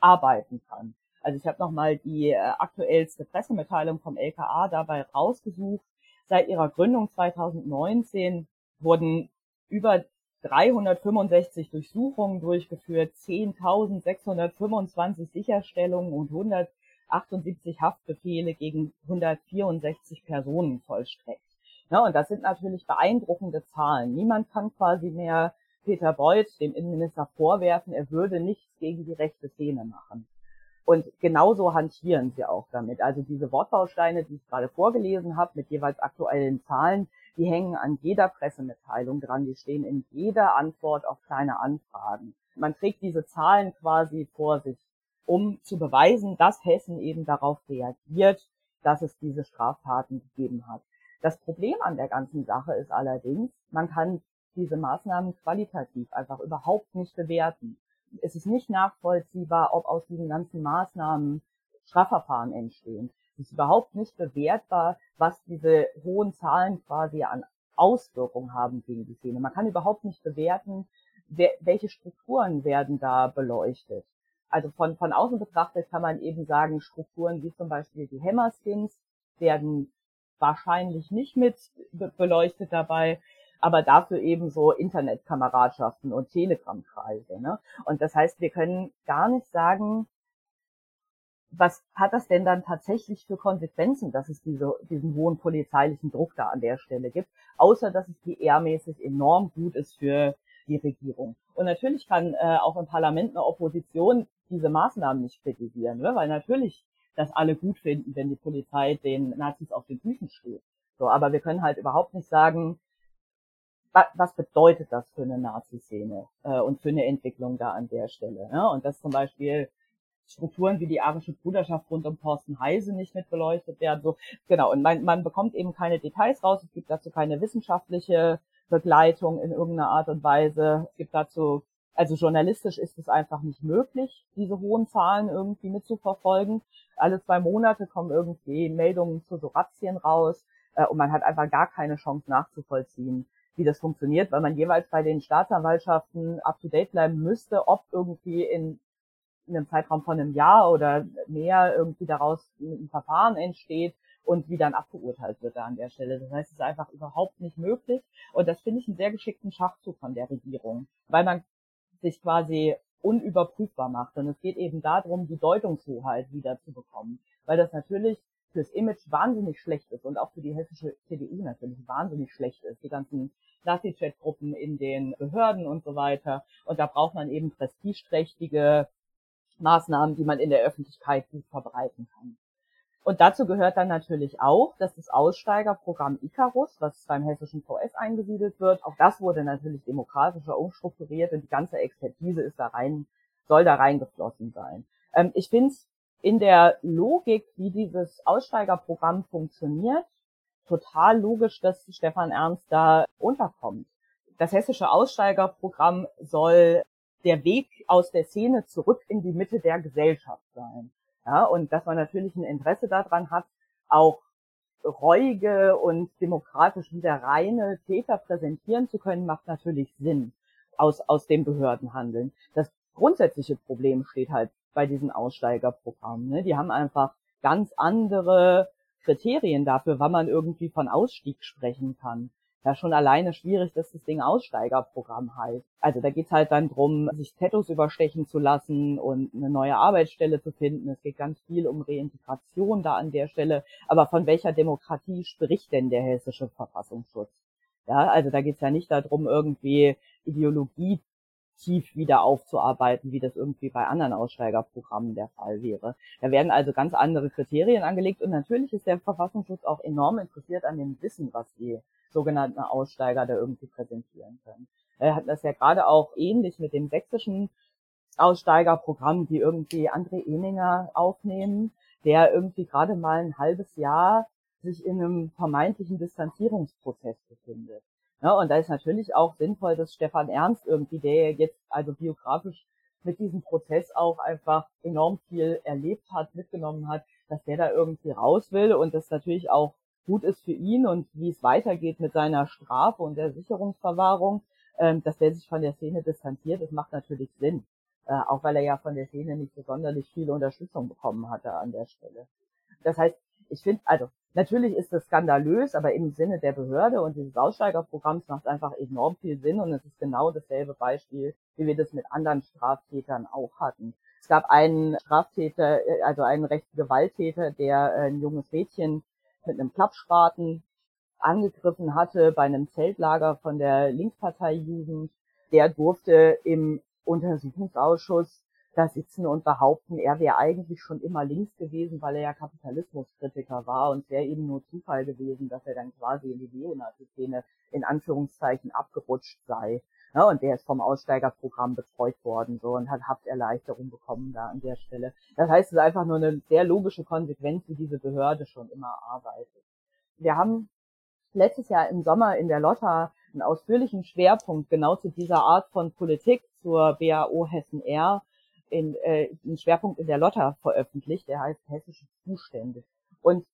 S6: arbeiten kann. Also ich habe nochmal die äh, aktuellste Pressemitteilung vom LKA dabei rausgesucht. Seit ihrer Gründung 2019 wurden über 365 Durchsuchungen durchgeführt, 10.625 Sicherstellungen und 178 Haftbefehle gegen 164 Personen vollstreckt. Ja, und das sind natürlich beeindruckende Zahlen. Niemand kann quasi mehr Peter Beuth, dem Innenminister, vorwerfen, er würde nichts gegen die rechte Szene machen. Und genauso hantieren sie auch damit. Also diese Wortbausteine, die ich gerade vorgelesen habe, mit jeweils aktuellen Zahlen, die hängen an jeder Pressemitteilung dran, die stehen in jeder Antwort auf kleine Anfragen. Man trägt diese Zahlen quasi vor sich, um zu beweisen, dass Hessen eben darauf reagiert, dass es diese Straftaten gegeben hat. Das Problem an der ganzen Sache ist allerdings, man kann diese Maßnahmen qualitativ einfach überhaupt nicht bewerten. Es ist nicht nachvollziehbar, ob aus diesen ganzen Maßnahmen Strafverfahren entstehen. Es ist überhaupt nicht bewertbar, was diese hohen Zahlen quasi an Auswirkungen haben gegen die Szene. Man kann überhaupt nicht bewerten, welche Strukturen werden da beleuchtet. Also von, von außen betrachtet kann man eben sagen, Strukturen wie zum Beispiel die Hammerskins werden wahrscheinlich nicht mit beleuchtet dabei, aber dafür eben so Internetkameradschaften und Telegram-Kreise. Ne? Und das heißt, wir können gar nicht sagen, was hat das denn dann tatsächlich für Konsequenzen, dass es diese, diesen hohen polizeilichen Druck da an der Stelle gibt, außer dass es PR-mäßig enorm gut ist für die Regierung. Und natürlich kann äh, auch im Parlament eine Opposition diese Maßnahmen nicht kritisieren, ne? weil natürlich das alle gut finden, wenn die Polizei den Nazis auf den Füßen steht. So, aber wir können halt überhaupt nicht sagen, was bedeutet das für eine Nazi-Szene äh, und für eine Entwicklung da an der Stelle. Ne? Und dass zum Beispiel Strukturen wie die arische Bruderschaft rund um Thorsten Heise nicht mit beleuchtet werden. So, genau, und man, man bekommt eben keine Details raus, es gibt dazu keine wissenschaftliche Begleitung in irgendeiner Art und Weise. Es gibt dazu, also journalistisch ist es einfach nicht möglich, diese hohen Zahlen irgendwie mitzuverfolgen. Alle zwei Monate kommen irgendwie Meldungen zu so Razzien raus äh, und man hat einfach gar keine Chance nachzuvollziehen, wie das funktioniert, weil man jeweils bei den Staatsanwaltschaften up to date bleiben müsste, ob irgendwie in in einem Zeitraum von einem Jahr oder mehr irgendwie daraus ein Verfahren entsteht und wie dann abgeurteilt wird da an der Stelle. Das heißt, es ist einfach überhaupt nicht möglich. Und das finde ich einen sehr geschickten Schachzug von der Regierung, weil man sich quasi unüberprüfbar macht. Und es geht eben darum, die Deutungshoheit wieder zu bekommen, weil das natürlich fürs Image wahnsinnig schlecht ist und auch für die hessische CDU natürlich wahnsinnig schlecht ist. Die ganzen Nazi-Chat-Gruppen in den Behörden und so weiter. Und da braucht man eben prestigeträchtige Maßnahmen, die man in der Öffentlichkeit gut verbreiten kann. Und dazu gehört dann natürlich auch, dass das Aussteigerprogramm Icarus, was beim hessischen VS eingesiedelt wird, auch das wurde natürlich demokratischer umstrukturiert und die ganze Expertise ist da rein, soll da reingeflossen sein. Ähm, ich finde es in der Logik, wie dieses Aussteigerprogramm funktioniert, total logisch, dass Stefan Ernst da unterkommt. Das hessische Aussteigerprogramm soll der Weg aus der Szene zurück in die Mitte der Gesellschaft sein. Ja, und dass man natürlich ein Interesse daran hat, auch reuige und demokratisch wieder reine Täter präsentieren zu können, macht natürlich Sinn aus, aus dem Behördenhandeln. Das grundsätzliche Problem steht halt bei diesen Aussteigerprogrammen. Ne? Die haben einfach ganz andere Kriterien dafür, wann man irgendwie von Ausstieg sprechen kann ja schon alleine schwierig, dass das Ding Aussteigerprogramm heißt. Also da geht's halt dann drum, sich Tattoos überstechen zu lassen und eine neue Arbeitsstelle zu finden. Es geht ganz viel um Reintegration da an der Stelle. Aber von welcher Demokratie spricht denn der hessische Verfassungsschutz? Ja, also da geht's ja nicht darum, irgendwie Ideologie tief wieder aufzuarbeiten, wie das irgendwie bei anderen Aussteigerprogrammen der Fall wäre. Da werden also ganz andere Kriterien angelegt und natürlich ist der Verfassungsschutz auch enorm interessiert an dem Wissen, was die sogenannten Aussteiger da irgendwie präsentieren können. Er hat das ja gerade auch ähnlich mit dem sächsischen Aussteigerprogramm, die irgendwie André Eninger aufnehmen, der irgendwie gerade mal ein halbes Jahr sich in einem vermeintlichen Distanzierungsprozess befindet. Ja, und da ist natürlich auch sinnvoll, dass Stefan Ernst irgendwie, der jetzt also biografisch mit diesem Prozess auch einfach enorm viel erlebt hat, mitgenommen hat, dass der da irgendwie raus will und das natürlich auch gut ist für ihn und wie es weitergeht mit seiner Strafe und der Sicherungsverwahrung, ähm, dass der sich von der Szene distanziert, das macht natürlich Sinn. Äh, auch weil er ja von der Szene nicht so sonderlich viel Unterstützung bekommen hatte an der Stelle. Das heißt, ich finde, also natürlich ist das skandalös, aber im Sinne der Behörde und dieses Aussteigerprogramms macht einfach enorm viel Sinn und es ist genau dasselbe Beispiel, wie wir das mit anderen Straftätern auch hatten. Es gab einen Straftäter, äh, also einen rechten Gewalttäter, der äh, ein junges Mädchen mit einem Klappspaten angegriffen hatte bei einem Zeltlager von der Linkspartei Jugend. Der durfte im Untersuchungsausschuss da sitzen und behaupten, er wäre eigentlich schon immer links gewesen, weil er ja Kapitalismuskritiker war und es wäre eben nur Zufall gewesen, dass er dann quasi in die Neonazi-Szene in Anführungszeichen abgerutscht sei. Ja, und der ist vom Aussteigerprogramm betreut worden so und hat Hafterleichterung bekommen da an der Stelle. Das heißt, es ist einfach nur eine sehr logische Konsequenz, wie diese Behörde schon immer arbeitet. Wir haben letztes Jahr im Sommer in der Lotta einen ausführlichen Schwerpunkt genau zu dieser Art von Politik zur BAO Hessen R in, äh, einen Schwerpunkt in der Lotta veröffentlicht, der heißt Hessische Zustände. Und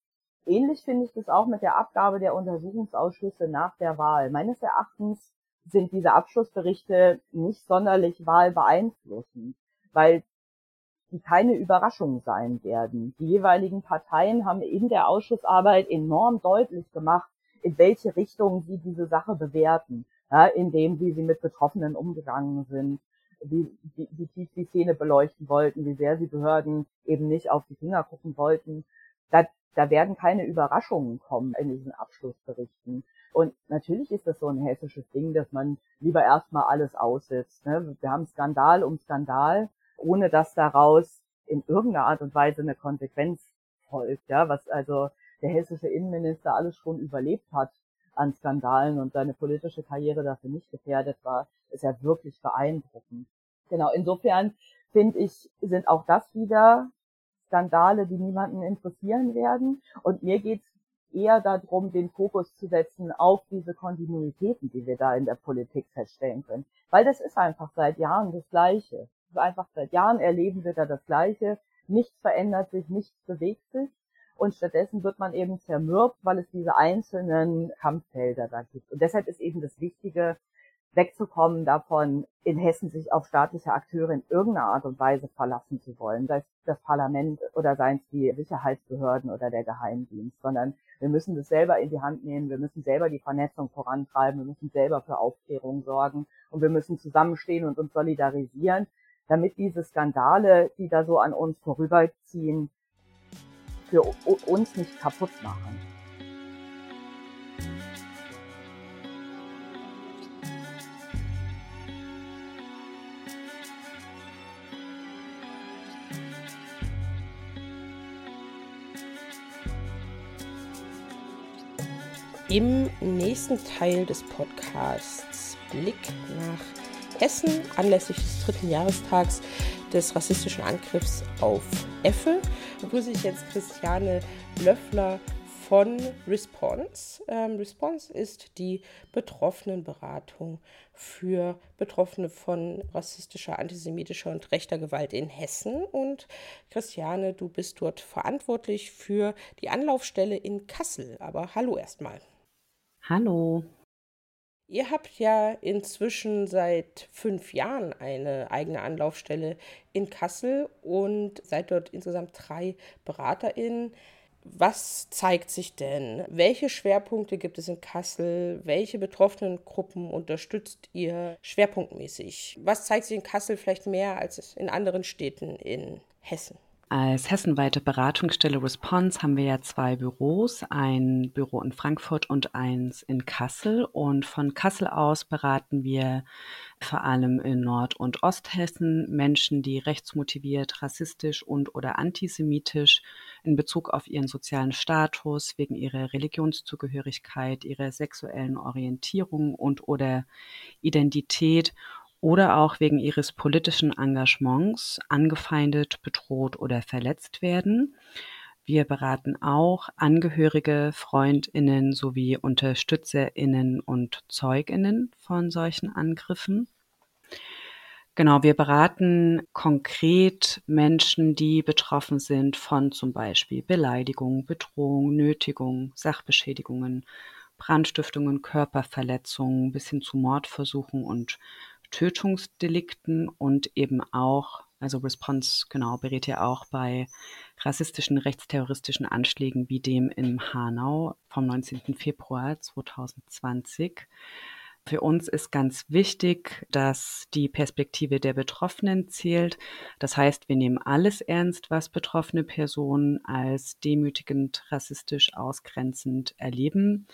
S6: ähnlich finde ich das auch mit der Abgabe der Untersuchungsausschüsse nach der Wahl. Meines Erachtens sind diese Abschlussberichte nicht sonderlich wahlbeeinflussend, weil die keine Überraschung sein werden. Die jeweiligen Parteien haben in der Ausschussarbeit enorm deutlich gemacht, in welche Richtung sie diese Sache bewerten, ja, indem wie sie mit Betroffenen umgegangen sind, wie, wie, wie tief die Szene beleuchten wollten, wie sehr sie Behörden eben nicht auf die Finger gucken wollten. Da, da werden keine Überraschungen kommen in diesen Abschlussberichten. Und natürlich ist das so ein hessisches Ding, dass man lieber erstmal alles aussitzt. Ne? Wir haben Skandal um Skandal, ohne dass daraus in irgendeiner Art und Weise eine Konsequenz folgt, ja, was also der hessische Innenminister alles schon überlebt hat an Skandalen und seine politische Karriere dafür nicht gefährdet war, ist ja wirklich beeindruckend. Genau, insofern finde ich, sind auch das wieder Skandale, die niemanden interessieren werden. Und mir geht es eher darum, den Fokus zu setzen auf diese Kontinuitäten, die wir da in der Politik feststellen können. Weil das ist einfach seit Jahren das Gleiche. Einfach seit Jahren erleben wir da das Gleiche. Nichts verändert sich, nichts bewegt sich und stattdessen wird man eben zermürbt, weil es diese einzelnen Kampffelder da gibt. Und deshalb ist eben das Wichtige, wegzukommen davon, in Hessen sich auf staatliche Akteure in irgendeiner Art und Weise verlassen zu wollen, sei es das Parlament oder seien es die Sicherheitsbehörden oder der Geheimdienst, sondern wir müssen das selber in die Hand nehmen, wir müssen selber die Vernetzung vorantreiben, wir müssen selber für Aufklärung sorgen und wir müssen zusammenstehen und uns solidarisieren, damit diese Skandale, die da so an uns vorüberziehen, für uns nicht kaputt machen.
S1: Im nächsten Teil des Podcasts Blick nach Hessen anlässlich des dritten Jahrestags des rassistischen Angriffs auf Effe begrüße ich jetzt Christiane Löffler von Response. Ähm, Response ist die Betroffenenberatung für Betroffene von rassistischer, antisemitischer und rechter Gewalt in Hessen. Und Christiane, du bist dort verantwortlich für die Anlaufstelle in Kassel. Aber hallo erstmal.
S7: Hallo.
S1: Ihr habt ja inzwischen seit fünf Jahren eine eigene Anlaufstelle in Kassel und seid dort insgesamt drei BeraterInnen. Was zeigt sich denn? Welche Schwerpunkte gibt es in Kassel? Welche betroffenen Gruppen unterstützt ihr schwerpunktmäßig? Was zeigt sich in Kassel vielleicht mehr als in anderen Städten in Hessen?
S7: Als hessenweite Beratungsstelle Response haben wir ja zwei Büros, ein Büro in Frankfurt und eins in Kassel. Und von Kassel aus beraten wir vor allem in Nord- und Osthessen Menschen, die rechtsmotiviert, rassistisch und oder antisemitisch in Bezug auf ihren sozialen Status, wegen ihrer Religionszugehörigkeit, ihrer sexuellen Orientierung und oder Identität oder auch wegen ihres politischen Engagements angefeindet, bedroht oder verletzt werden. Wir beraten auch Angehörige, Freundinnen sowie Unterstützerinnen und Zeuginnen von solchen Angriffen. Genau, wir beraten konkret Menschen, die betroffen sind von zum Beispiel Beleidigung, Bedrohung, Nötigung, Sachbeschädigungen, Brandstiftungen, Körperverletzungen bis hin zu Mordversuchen und Tötungsdelikten und eben auch, also Response genau berät ja auch bei rassistischen, rechtsterroristischen Anschlägen wie dem in Hanau vom 19. Februar 2020. Für uns ist ganz wichtig, dass die Perspektive der Betroffenen zählt. Das heißt, wir nehmen alles ernst, was betroffene Personen als demütigend, rassistisch, ausgrenzend erleben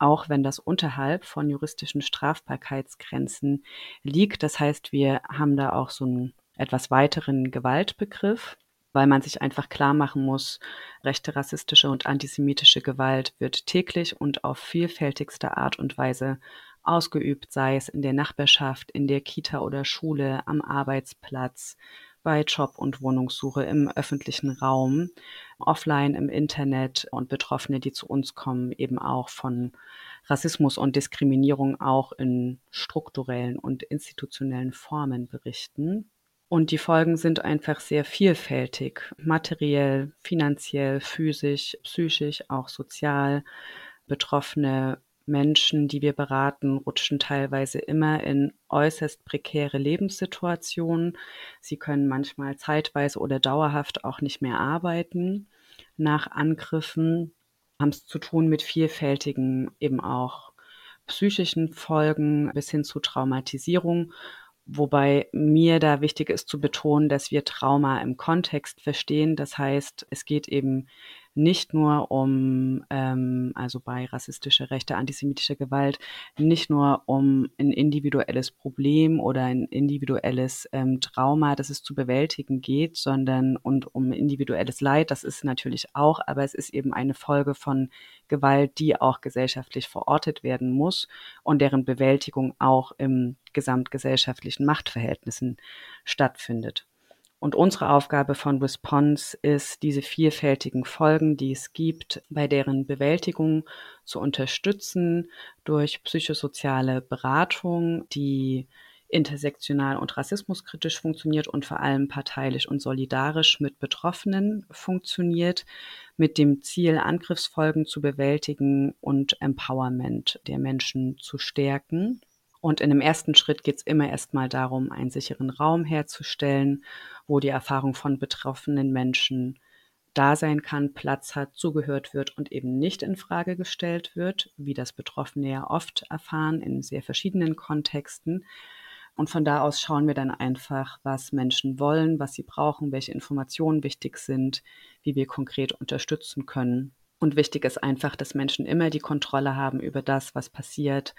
S7: auch wenn das unterhalb von juristischen Strafbarkeitsgrenzen liegt. Das heißt, wir haben da auch so einen etwas weiteren Gewaltbegriff, weil man sich einfach klar machen muss, rechte rassistische und antisemitische Gewalt wird täglich und auf vielfältigste Art und Weise ausgeübt, sei es in der Nachbarschaft, in der Kita oder Schule, am Arbeitsplatz, bei Job- und Wohnungssuche im öffentlichen Raum, offline im Internet und Betroffene, die zu uns kommen, eben auch von Rassismus und Diskriminierung auch in strukturellen und institutionellen Formen berichten. Und die Folgen sind einfach sehr vielfältig, materiell, finanziell, physisch, psychisch, auch sozial. Betroffene Menschen, die wir beraten, rutschen teilweise immer in äußerst prekäre Lebenssituationen. Sie können manchmal zeitweise oder dauerhaft auch nicht mehr arbeiten nach Angriffen, haben es zu tun mit vielfältigen eben auch psychischen Folgen bis hin zu Traumatisierung, Wobei mir da wichtig ist zu betonen, dass wir Trauma im Kontext verstehen. Das heißt, es geht eben nicht nur um, ähm, also bei rassistischer, rechter, antisemitischer Gewalt, nicht nur um ein individuelles Problem oder ein individuelles ähm, Trauma, das es zu bewältigen geht, sondern und um individuelles Leid, das ist natürlich auch, aber es ist eben eine Folge von Gewalt, die auch gesellschaftlich verortet werden muss und deren Bewältigung auch im gesamtgesellschaftlichen Machtverhältnissen stattfindet. Und unsere Aufgabe von Response ist, diese vielfältigen Folgen, die es gibt, bei deren Bewältigung zu unterstützen durch psychosoziale Beratung, die intersektional und rassismuskritisch funktioniert und vor allem parteilich und solidarisch mit Betroffenen funktioniert, mit dem Ziel, Angriffsfolgen zu bewältigen und Empowerment der Menschen zu stärken. Und in dem ersten Schritt geht es immer erstmal darum, einen sicheren Raum herzustellen, wo die Erfahrung von betroffenen Menschen da sein kann, Platz hat, zugehört wird und eben nicht in Frage gestellt wird, wie das Betroffene ja oft erfahren in sehr verschiedenen Kontexten. Und von da aus schauen wir dann einfach, was Menschen wollen, was sie brauchen, welche Informationen wichtig sind, wie wir konkret unterstützen können und wichtig ist einfach, dass Menschen immer die Kontrolle haben über das, was passiert,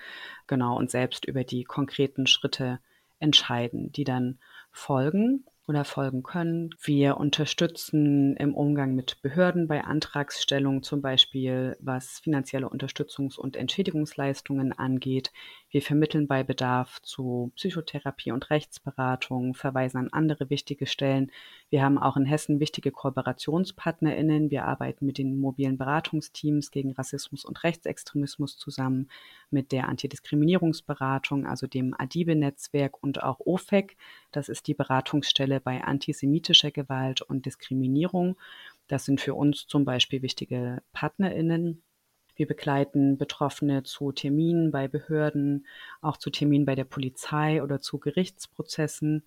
S7: genau, und selbst über die konkreten Schritte entscheiden, die dann folgen oder folgen können. Wir unterstützen im Umgang mit Behörden bei Antragsstellung, zum Beispiel was finanzielle Unterstützungs- und Entschädigungsleistungen angeht. Wir vermitteln bei Bedarf zu Psychotherapie und Rechtsberatung, verweisen an andere wichtige Stellen. Wir haben auch in Hessen wichtige KooperationspartnerInnen. Wir arbeiten mit den mobilen Beratungsteams gegen Rassismus und Rechtsextremismus zusammen, mit der Antidiskriminierungsberatung, also dem ADIBE-Netzwerk und auch OFEC. Das ist die Beratungsstelle bei antisemitischer Gewalt und Diskriminierung. Das sind für uns zum Beispiel wichtige PartnerInnen. Wir begleiten Betroffene zu Terminen bei Behörden, auch zu Terminen bei der Polizei oder zu Gerichtsprozessen.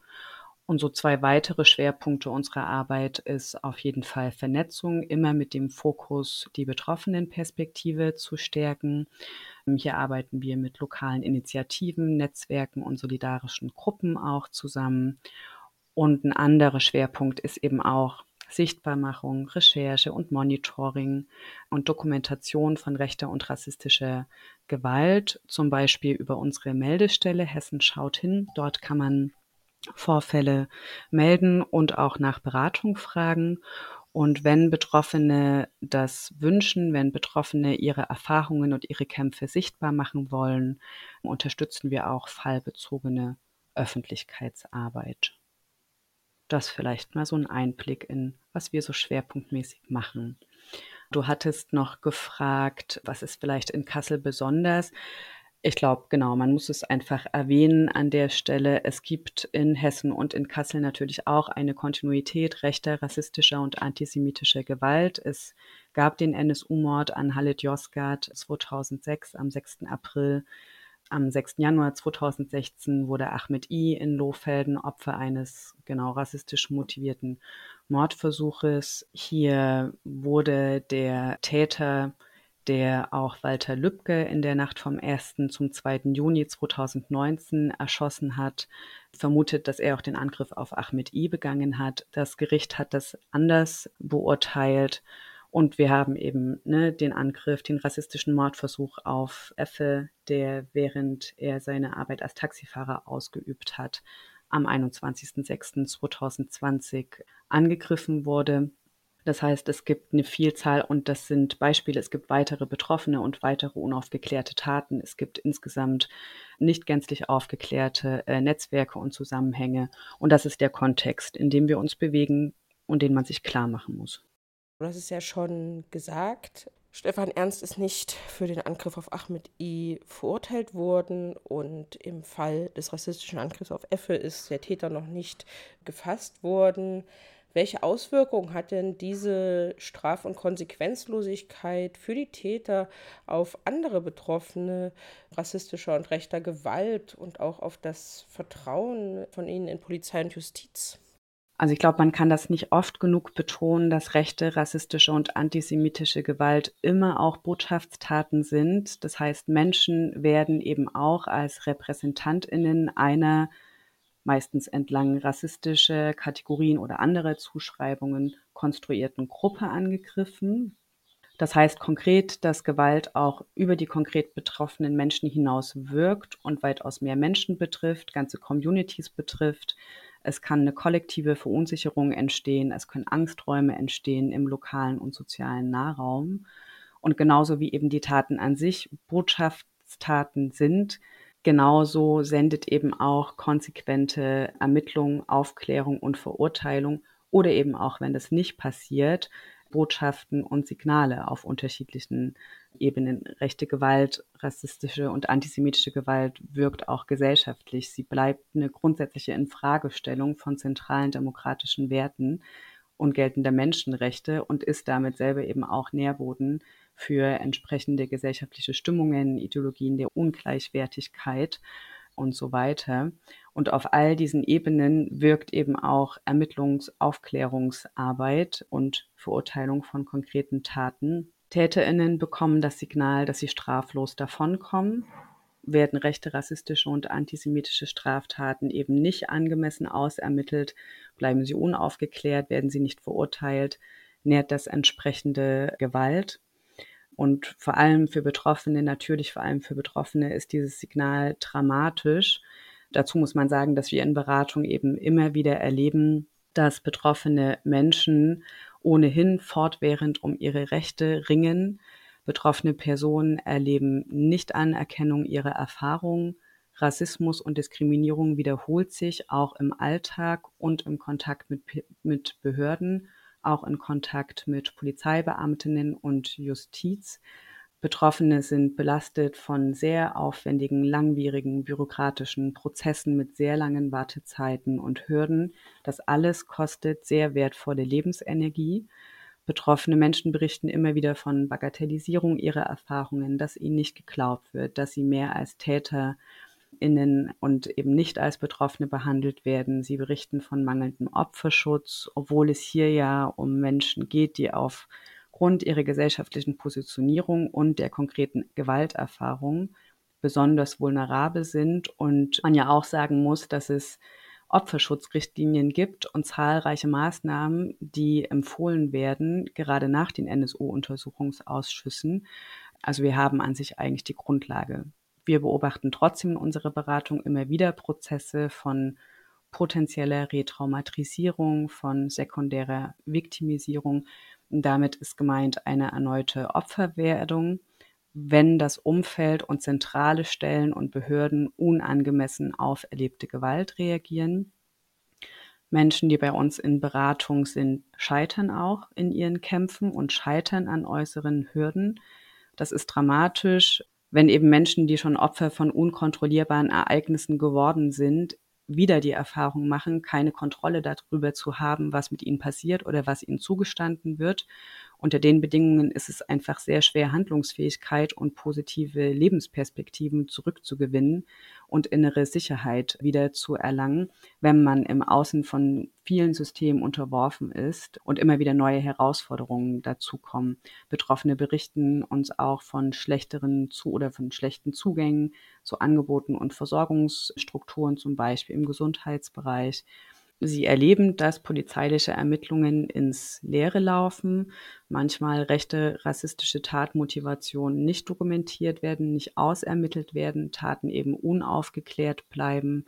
S7: Und so zwei weitere Schwerpunkte unserer Arbeit ist auf jeden Fall Vernetzung, immer mit dem Fokus, die Betroffenenperspektive zu stärken. Hier arbeiten wir mit lokalen Initiativen, Netzwerken und solidarischen Gruppen auch zusammen. Und ein anderer Schwerpunkt ist eben auch Sichtbarmachung, Recherche und Monitoring und Dokumentation von rechter und rassistischer Gewalt, zum Beispiel über unsere Meldestelle Hessen schaut hin. Dort kann man Vorfälle melden und auch nach Beratung fragen. Und wenn Betroffene das wünschen, wenn Betroffene ihre Erfahrungen und ihre Kämpfe sichtbar machen wollen, unterstützen wir auch fallbezogene Öffentlichkeitsarbeit. Das vielleicht mal so ein Einblick in, was wir so schwerpunktmäßig machen. Du hattest noch gefragt, was ist vielleicht in Kassel besonders? Ich glaube, genau, man muss es einfach erwähnen an der Stelle. Es gibt in Hessen und in Kassel natürlich auch eine Kontinuität rechter, rassistischer und antisemitischer Gewalt. Es gab den NSU-Mord an Halit Yozgat 2006 am 6. April am 6. Januar 2016 wurde Ahmed I. in Lohfelden Opfer eines genau rassistisch motivierten Mordversuches. Hier wurde der Täter, der auch Walter Lübcke in der Nacht vom 1. zum 2. Juni 2019 erschossen hat, vermutet, dass er auch den Angriff auf Ahmed I. begangen hat. Das Gericht hat das anders beurteilt und wir haben eben ne, den Angriff, den rassistischen Mordversuch auf Effe, der während er seine Arbeit als Taxifahrer ausgeübt hat, am 21.06.2020 angegriffen wurde. Das heißt, es gibt eine Vielzahl und das sind Beispiele. Es gibt weitere Betroffene und weitere unaufgeklärte Taten. Es gibt insgesamt nicht gänzlich aufgeklärte äh, Netzwerke und Zusammenhänge. Und das ist der Kontext, in dem wir uns bewegen und den man sich klar machen muss.
S1: Du hast es ja schon gesagt. Stefan Ernst ist nicht für den Angriff auf Ahmed I verurteilt worden und im Fall des rassistischen Angriffs auf Effe ist der Täter noch nicht gefasst worden. Welche Auswirkungen hat denn diese Straf- und Konsequenzlosigkeit für die Täter auf andere Betroffene rassistischer und rechter Gewalt und auch auf das Vertrauen von ihnen in Polizei und Justiz?
S7: Also ich glaube, man kann das nicht oft genug betonen, dass rechte, rassistische und antisemitische Gewalt immer auch Botschaftstaten sind. Das heißt, Menschen werden eben auch als Repräsentantinnen einer meistens entlang rassistischer Kategorien oder anderer Zuschreibungen konstruierten Gruppe angegriffen. Das heißt konkret, dass Gewalt auch über die konkret betroffenen Menschen hinaus wirkt und weitaus mehr Menschen betrifft, ganze Communities betrifft. Es kann eine kollektive Verunsicherung entstehen, es können Angsträume entstehen im lokalen und sozialen Nahraum. Und genauso wie eben die Taten an sich Botschaftstaten sind, genauso sendet eben auch konsequente Ermittlung, Aufklärung und Verurteilung oder eben auch, wenn das nicht passiert, Botschaften und Signale auf unterschiedlichen Ebenen. Rechte Gewalt, rassistische und antisemitische Gewalt wirkt auch gesellschaftlich. Sie bleibt eine grundsätzliche Infragestellung von zentralen demokratischen Werten und geltender Menschenrechte und ist damit selber eben auch Nährboden für entsprechende gesellschaftliche Stimmungen, Ideologien der Ungleichwertigkeit und so weiter. Und auf all diesen Ebenen wirkt eben auch Ermittlungs-, Aufklärungsarbeit und Verurteilung von konkreten Taten. TäterInnen bekommen das Signal, dass sie straflos davonkommen. Werden rechte, rassistische und antisemitische Straftaten eben nicht angemessen ausermittelt, bleiben sie unaufgeklärt, werden sie nicht verurteilt, nährt das entsprechende Gewalt. Und vor allem für Betroffene, natürlich vor allem für Betroffene, ist dieses Signal dramatisch. Dazu muss man sagen, dass wir in Beratung eben immer wieder erleben, dass betroffene Menschen ohnehin fortwährend um ihre Rechte ringen. Betroffene Personen erleben Nichtanerkennung ihrer Erfahrungen. Rassismus und Diskriminierung wiederholt sich auch im Alltag und im Kontakt mit, mit Behörden auch in Kontakt mit Polizeibeamtinnen und Justiz. Betroffene sind belastet von sehr aufwendigen, langwierigen bürokratischen Prozessen mit sehr langen Wartezeiten und Hürden. Das alles kostet sehr wertvolle Lebensenergie. Betroffene Menschen berichten immer wieder von Bagatellisierung ihrer Erfahrungen, dass ihnen nicht geglaubt wird, dass sie mehr als Täter innen und eben nicht als Betroffene behandelt werden. Sie berichten von mangelndem Opferschutz, obwohl es hier ja um Menschen geht, die aufgrund ihrer gesellschaftlichen Positionierung und der konkreten Gewalterfahrung besonders vulnerabel sind und man ja auch sagen muss, dass es Opferschutzrichtlinien gibt und zahlreiche Maßnahmen, die empfohlen werden, gerade nach den NSU-Untersuchungsausschüssen. Also wir haben an sich eigentlich die Grundlage. Wir beobachten trotzdem in unserer Beratung immer wieder Prozesse von potenzieller Retraumatisierung, von sekundärer Viktimisierung. Damit ist gemeint eine erneute Opferwerdung, wenn das Umfeld und zentrale Stellen und Behörden unangemessen auf erlebte Gewalt reagieren. Menschen, die bei uns in Beratung sind, scheitern auch in ihren Kämpfen und scheitern an äußeren Hürden. Das ist dramatisch, wenn eben Menschen, die schon Opfer von unkontrollierbaren Ereignissen geworden sind, wieder die Erfahrung machen, keine Kontrolle darüber zu haben, was mit ihnen passiert oder was ihnen zugestanden wird unter den Bedingungen ist es einfach sehr schwer, Handlungsfähigkeit und positive Lebensperspektiven zurückzugewinnen und innere Sicherheit wieder zu erlangen, wenn man im Außen von vielen Systemen unterworfen ist und immer wieder neue Herausforderungen dazukommen. Betroffene berichten uns auch von schlechteren zu oder von schlechten Zugängen zu Angeboten und Versorgungsstrukturen, zum Beispiel im Gesundheitsbereich Sie erleben, dass polizeiliche Ermittlungen ins Leere laufen, manchmal rechte rassistische Tatmotivationen nicht dokumentiert werden, nicht ausermittelt werden, Taten eben unaufgeklärt bleiben.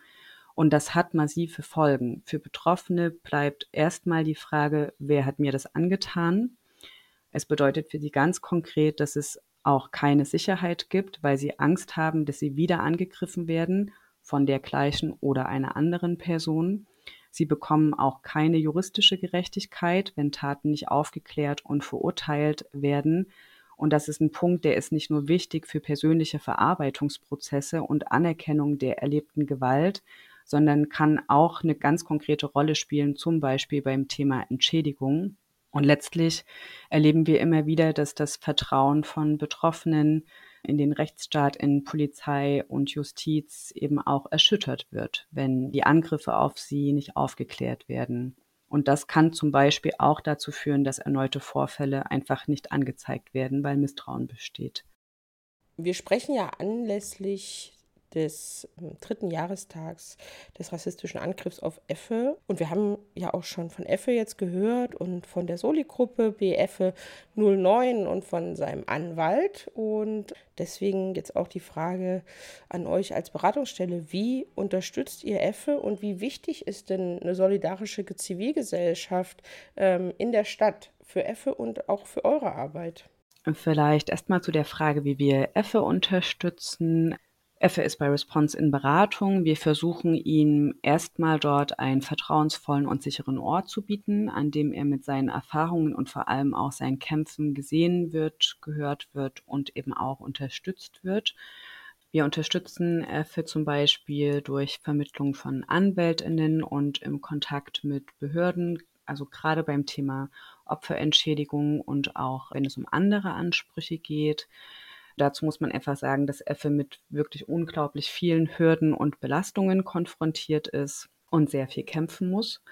S7: Und das hat massive Folgen. Für Betroffene bleibt erstmal die Frage, wer hat mir das angetan? Es bedeutet für sie ganz konkret, dass es auch keine Sicherheit gibt, weil sie Angst haben, dass sie wieder angegriffen werden von der gleichen oder einer anderen Person. Sie bekommen auch keine juristische Gerechtigkeit, wenn Taten nicht aufgeklärt und verurteilt werden. Und das ist ein Punkt, der ist nicht nur wichtig für persönliche Verarbeitungsprozesse und Anerkennung der erlebten Gewalt, sondern kann auch eine ganz konkrete Rolle spielen, zum Beispiel beim Thema Entschädigung. Und letztlich erleben wir immer wieder, dass das Vertrauen von Betroffenen in den Rechtsstaat, in Polizei und Justiz eben auch erschüttert wird, wenn die Angriffe auf sie nicht aufgeklärt werden. Und das kann zum Beispiel auch dazu führen, dass erneute Vorfälle einfach nicht angezeigt werden, weil Misstrauen besteht.
S1: Wir sprechen ja anlässlich des ähm, dritten Jahrestags des rassistischen Angriffs auf Effe. Und wir haben ja auch schon von Effe jetzt gehört und von der Soli-Gruppe BF 09 und von seinem Anwalt. Und deswegen jetzt auch die Frage an euch als Beratungsstelle, wie unterstützt ihr Effe und wie wichtig ist denn eine solidarische Zivilgesellschaft ähm, in der Stadt für Effe und auch für eure Arbeit?
S7: Vielleicht erstmal zu der Frage, wie wir Effe unterstützen. Effe ist bei Response in Beratung. Wir versuchen ihm erstmal dort einen vertrauensvollen und sicheren Ort zu bieten, an dem er mit seinen Erfahrungen und vor allem auch seinen Kämpfen gesehen wird, gehört wird und eben auch unterstützt wird. Wir unterstützen Effe zum Beispiel durch Vermittlung von Anwältinnen und im Kontakt mit Behörden, also gerade beim Thema Opferentschädigung und auch wenn es um andere Ansprüche geht. Dazu muss man einfach sagen, dass Effe mit wirklich unglaublich vielen Hürden und Belastungen konfrontiert ist und sehr viel kämpfen muss.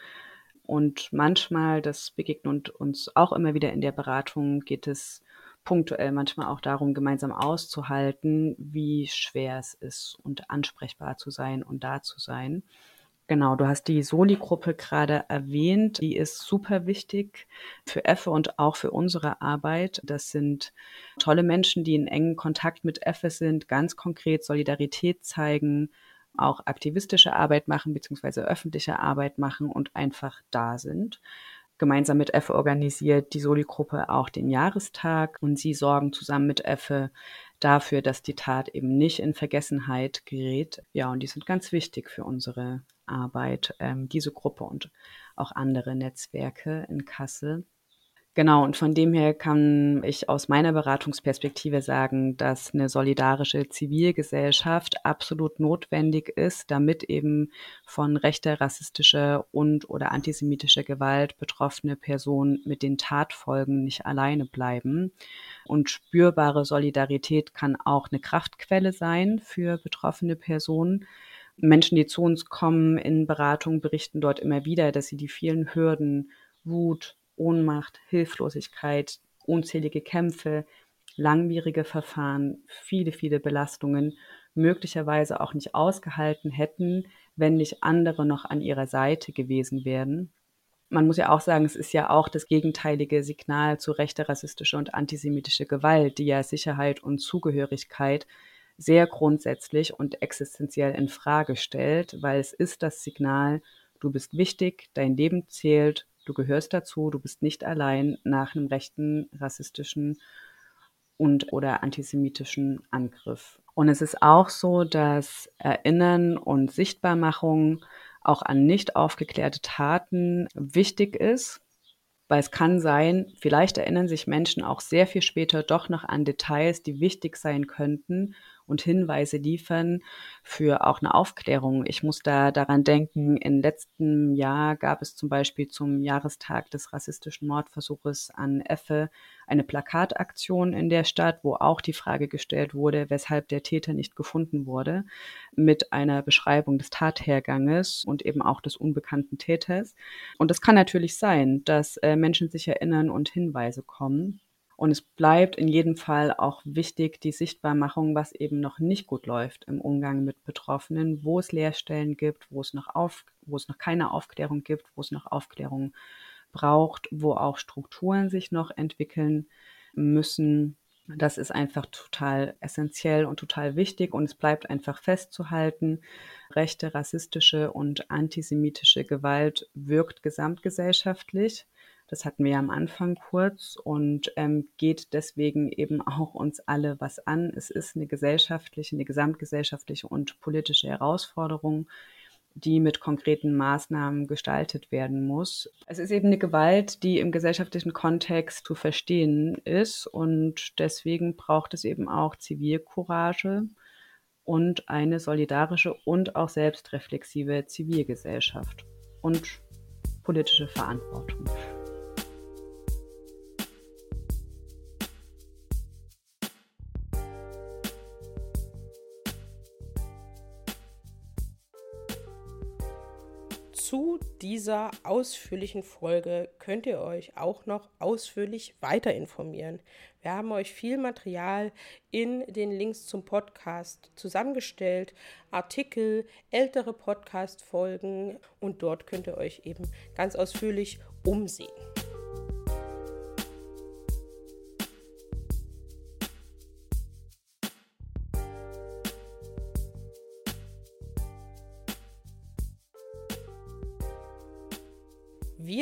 S7: Und manchmal, das begegnet uns auch immer wieder in der Beratung, geht es punktuell manchmal auch darum, gemeinsam auszuhalten, wie schwer es ist und ansprechbar zu sein und da zu sein. Genau, du hast die Soli-Gruppe gerade erwähnt. Die ist super wichtig für Effe und auch für unsere Arbeit. Das sind tolle Menschen, die in engen Kontakt mit Effe sind, ganz konkret Solidarität zeigen, auch aktivistische Arbeit machen, beziehungsweise öffentliche Arbeit machen und einfach da sind. Gemeinsam mit Effe organisiert die Soli-Gruppe auch den Jahrestag und sie sorgen zusammen mit Effe dafür, dass die Tat eben nicht in Vergessenheit gerät. Ja, und die sind ganz wichtig für unsere Arbeit, ähm, diese Gruppe und auch andere Netzwerke in Kassel. Genau, und von dem her kann ich aus meiner Beratungsperspektive sagen, dass eine solidarische Zivilgesellschaft absolut notwendig ist, damit eben von rechter, rassistischer und oder antisemitischer Gewalt betroffene Personen mit den Tatfolgen nicht alleine bleiben. Und spürbare Solidarität kann auch eine Kraftquelle sein für betroffene Personen. Menschen, die zu uns kommen in Beratung, berichten dort immer wieder, dass sie die vielen Hürden, Wut, Ohnmacht, Hilflosigkeit, unzählige Kämpfe, langwierige Verfahren, viele, viele Belastungen möglicherweise auch nicht ausgehalten hätten, wenn nicht andere noch an ihrer Seite gewesen wären. Man muss ja auch sagen, es ist ja auch das gegenteilige Signal zu rechter rassistischer und antisemitischer Gewalt, die ja Sicherheit und Zugehörigkeit sehr grundsätzlich und existenziell in Frage stellt, weil es ist das Signal, du bist wichtig, dein Leben zählt, du gehörst dazu, du bist nicht allein nach einem rechten, rassistischen und oder antisemitischen Angriff. Und es ist auch so, dass Erinnern und Sichtbarmachung auch an nicht aufgeklärte Taten wichtig ist, weil es kann sein, vielleicht erinnern sich Menschen auch sehr viel später doch noch an Details, die wichtig sein könnten und Hinweise liefern für auch eine Aufklärung. Ich muss da daran denken, im letzten Jahr gab es zum Beispiel zum Jahrestag des rassistischen Mordversuches an Effe eine Plakataktion in der Stadt, wo auch die Frage gestellt wurde, weshalb der Täter nicht gefunden wurde, mit einer Beschreibung des Tatherganges und eben auch des unbekannten Täters. Und es kann natürlich sein, dass äh, Menschen sich erinnern und Hinweise kommen. Und es bleibt in jedem Fall auch wichtig, die Sichtbarmachung, was eben noch nicht gut läuft im Umgang mit Betroffenen, wo es Leerstellen gibt, wo es noch auf, wo es noch keine Aufklärung gibt, wo es noch Aufklärung braucht, wo auch Strukturen sich noch entwickeln müssen. Das ist einfach total essentiell und total wichtig und es bleibt einfach festzuhalten, rechte, rassistische und antisemitische Gewalt wirkt gesamtgesellschaftlich das hatten wir ja am Anfang kurz und ähm, geht deswegen eben auch uns alle was an. Es ist eine gesellschaftliche, eine gesamtgesellschaftliche und politische Herausforderung, die mit konkreten Maßnahmen gestaltet werden muss. Es ist eben eine Gewalt, die im gesellschaftlichen Kontext zu verstehen ist und deswegen braucht es eben auch Zivilcourage und eine solidarische und auch selbstreflexive Zivilgesellschaft und politische Verantwortung.
S1: Dieser ausführlichen Folge könnt ihr euch auch noch ausführlich weiter informieren. Wir haben euch viel Material in den Links zum Podcast zusammengestellt, Artikel, ältere Podcast-Folgen und dort könnt ihr euch eben ganz ausführlich umsehen.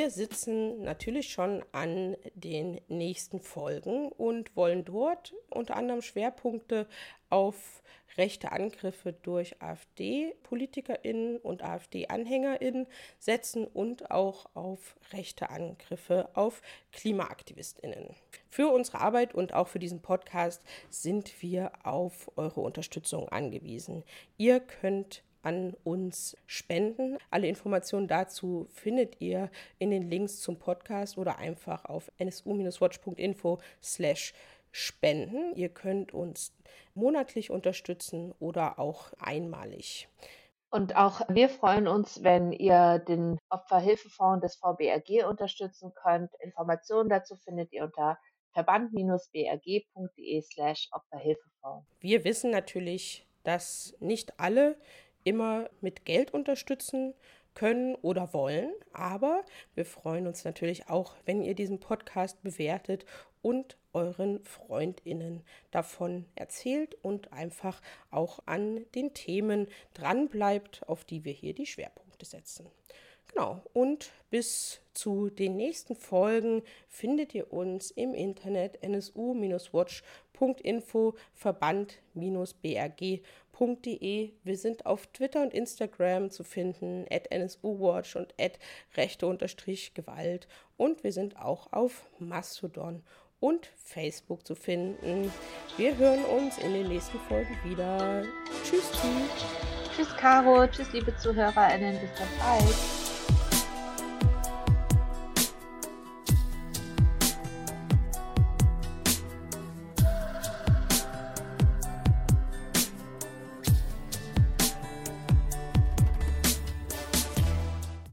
S1: Wir sitzen natürlich schon an den nächsten Folgen und wollen dort unter anderem Schwerpunkte auf rechte Angriffe durch AfD-PolitikerInnen und AfD-AnhängerInnen setzen und auch auf rechte Angriffe auf KlimaaktivistInnen. Für unsere Arbeit und auch für diesen Podcast sind wir auf eure Unterstützung angewiesen. Ihr könnt an uns spenden. Alle Informationen dazu findet ihr in den Links zum Podcast oder einfach auf nsu-watch.info slash spenden. Ihr könnt uns monatlich unterstützen oder auch einmalig.
S2: Und auch wir freuen uns, wenn ihr den Opferhilfefonds des VBRG unterstützen könnt. Informationen dazu findet ihr unter verband-brg.de slash Opferhilfefonds.
S1: Wir wissen natürlich, dass nicht alle immer mit Geld unterstützen können oder wollen. Aber wir freuen uns natürlich auch, wenn ihr diesen Podcast bewertet und euren Freundinnen davon erzählt und einfach auch an den Themen dranbleibt, auf die wir hier die Schwerpunkte setzen. Genau, und bis zu den nächsten Folgen findet ihr uns im Internet nsu-watch.info verband-brg.de. Wir sind auf Twitter und Instagram zu finden, at nsuwatch und at rechte-gewalt. Und wir sind auch auf Mastodon und Facebook zu finden. Wir hören uns in den nächsten Folgen wieder. Tschüss,
S2: Tschüss, Caro. Tschüss, liebe ZuhörerInnen. Bis dann bald.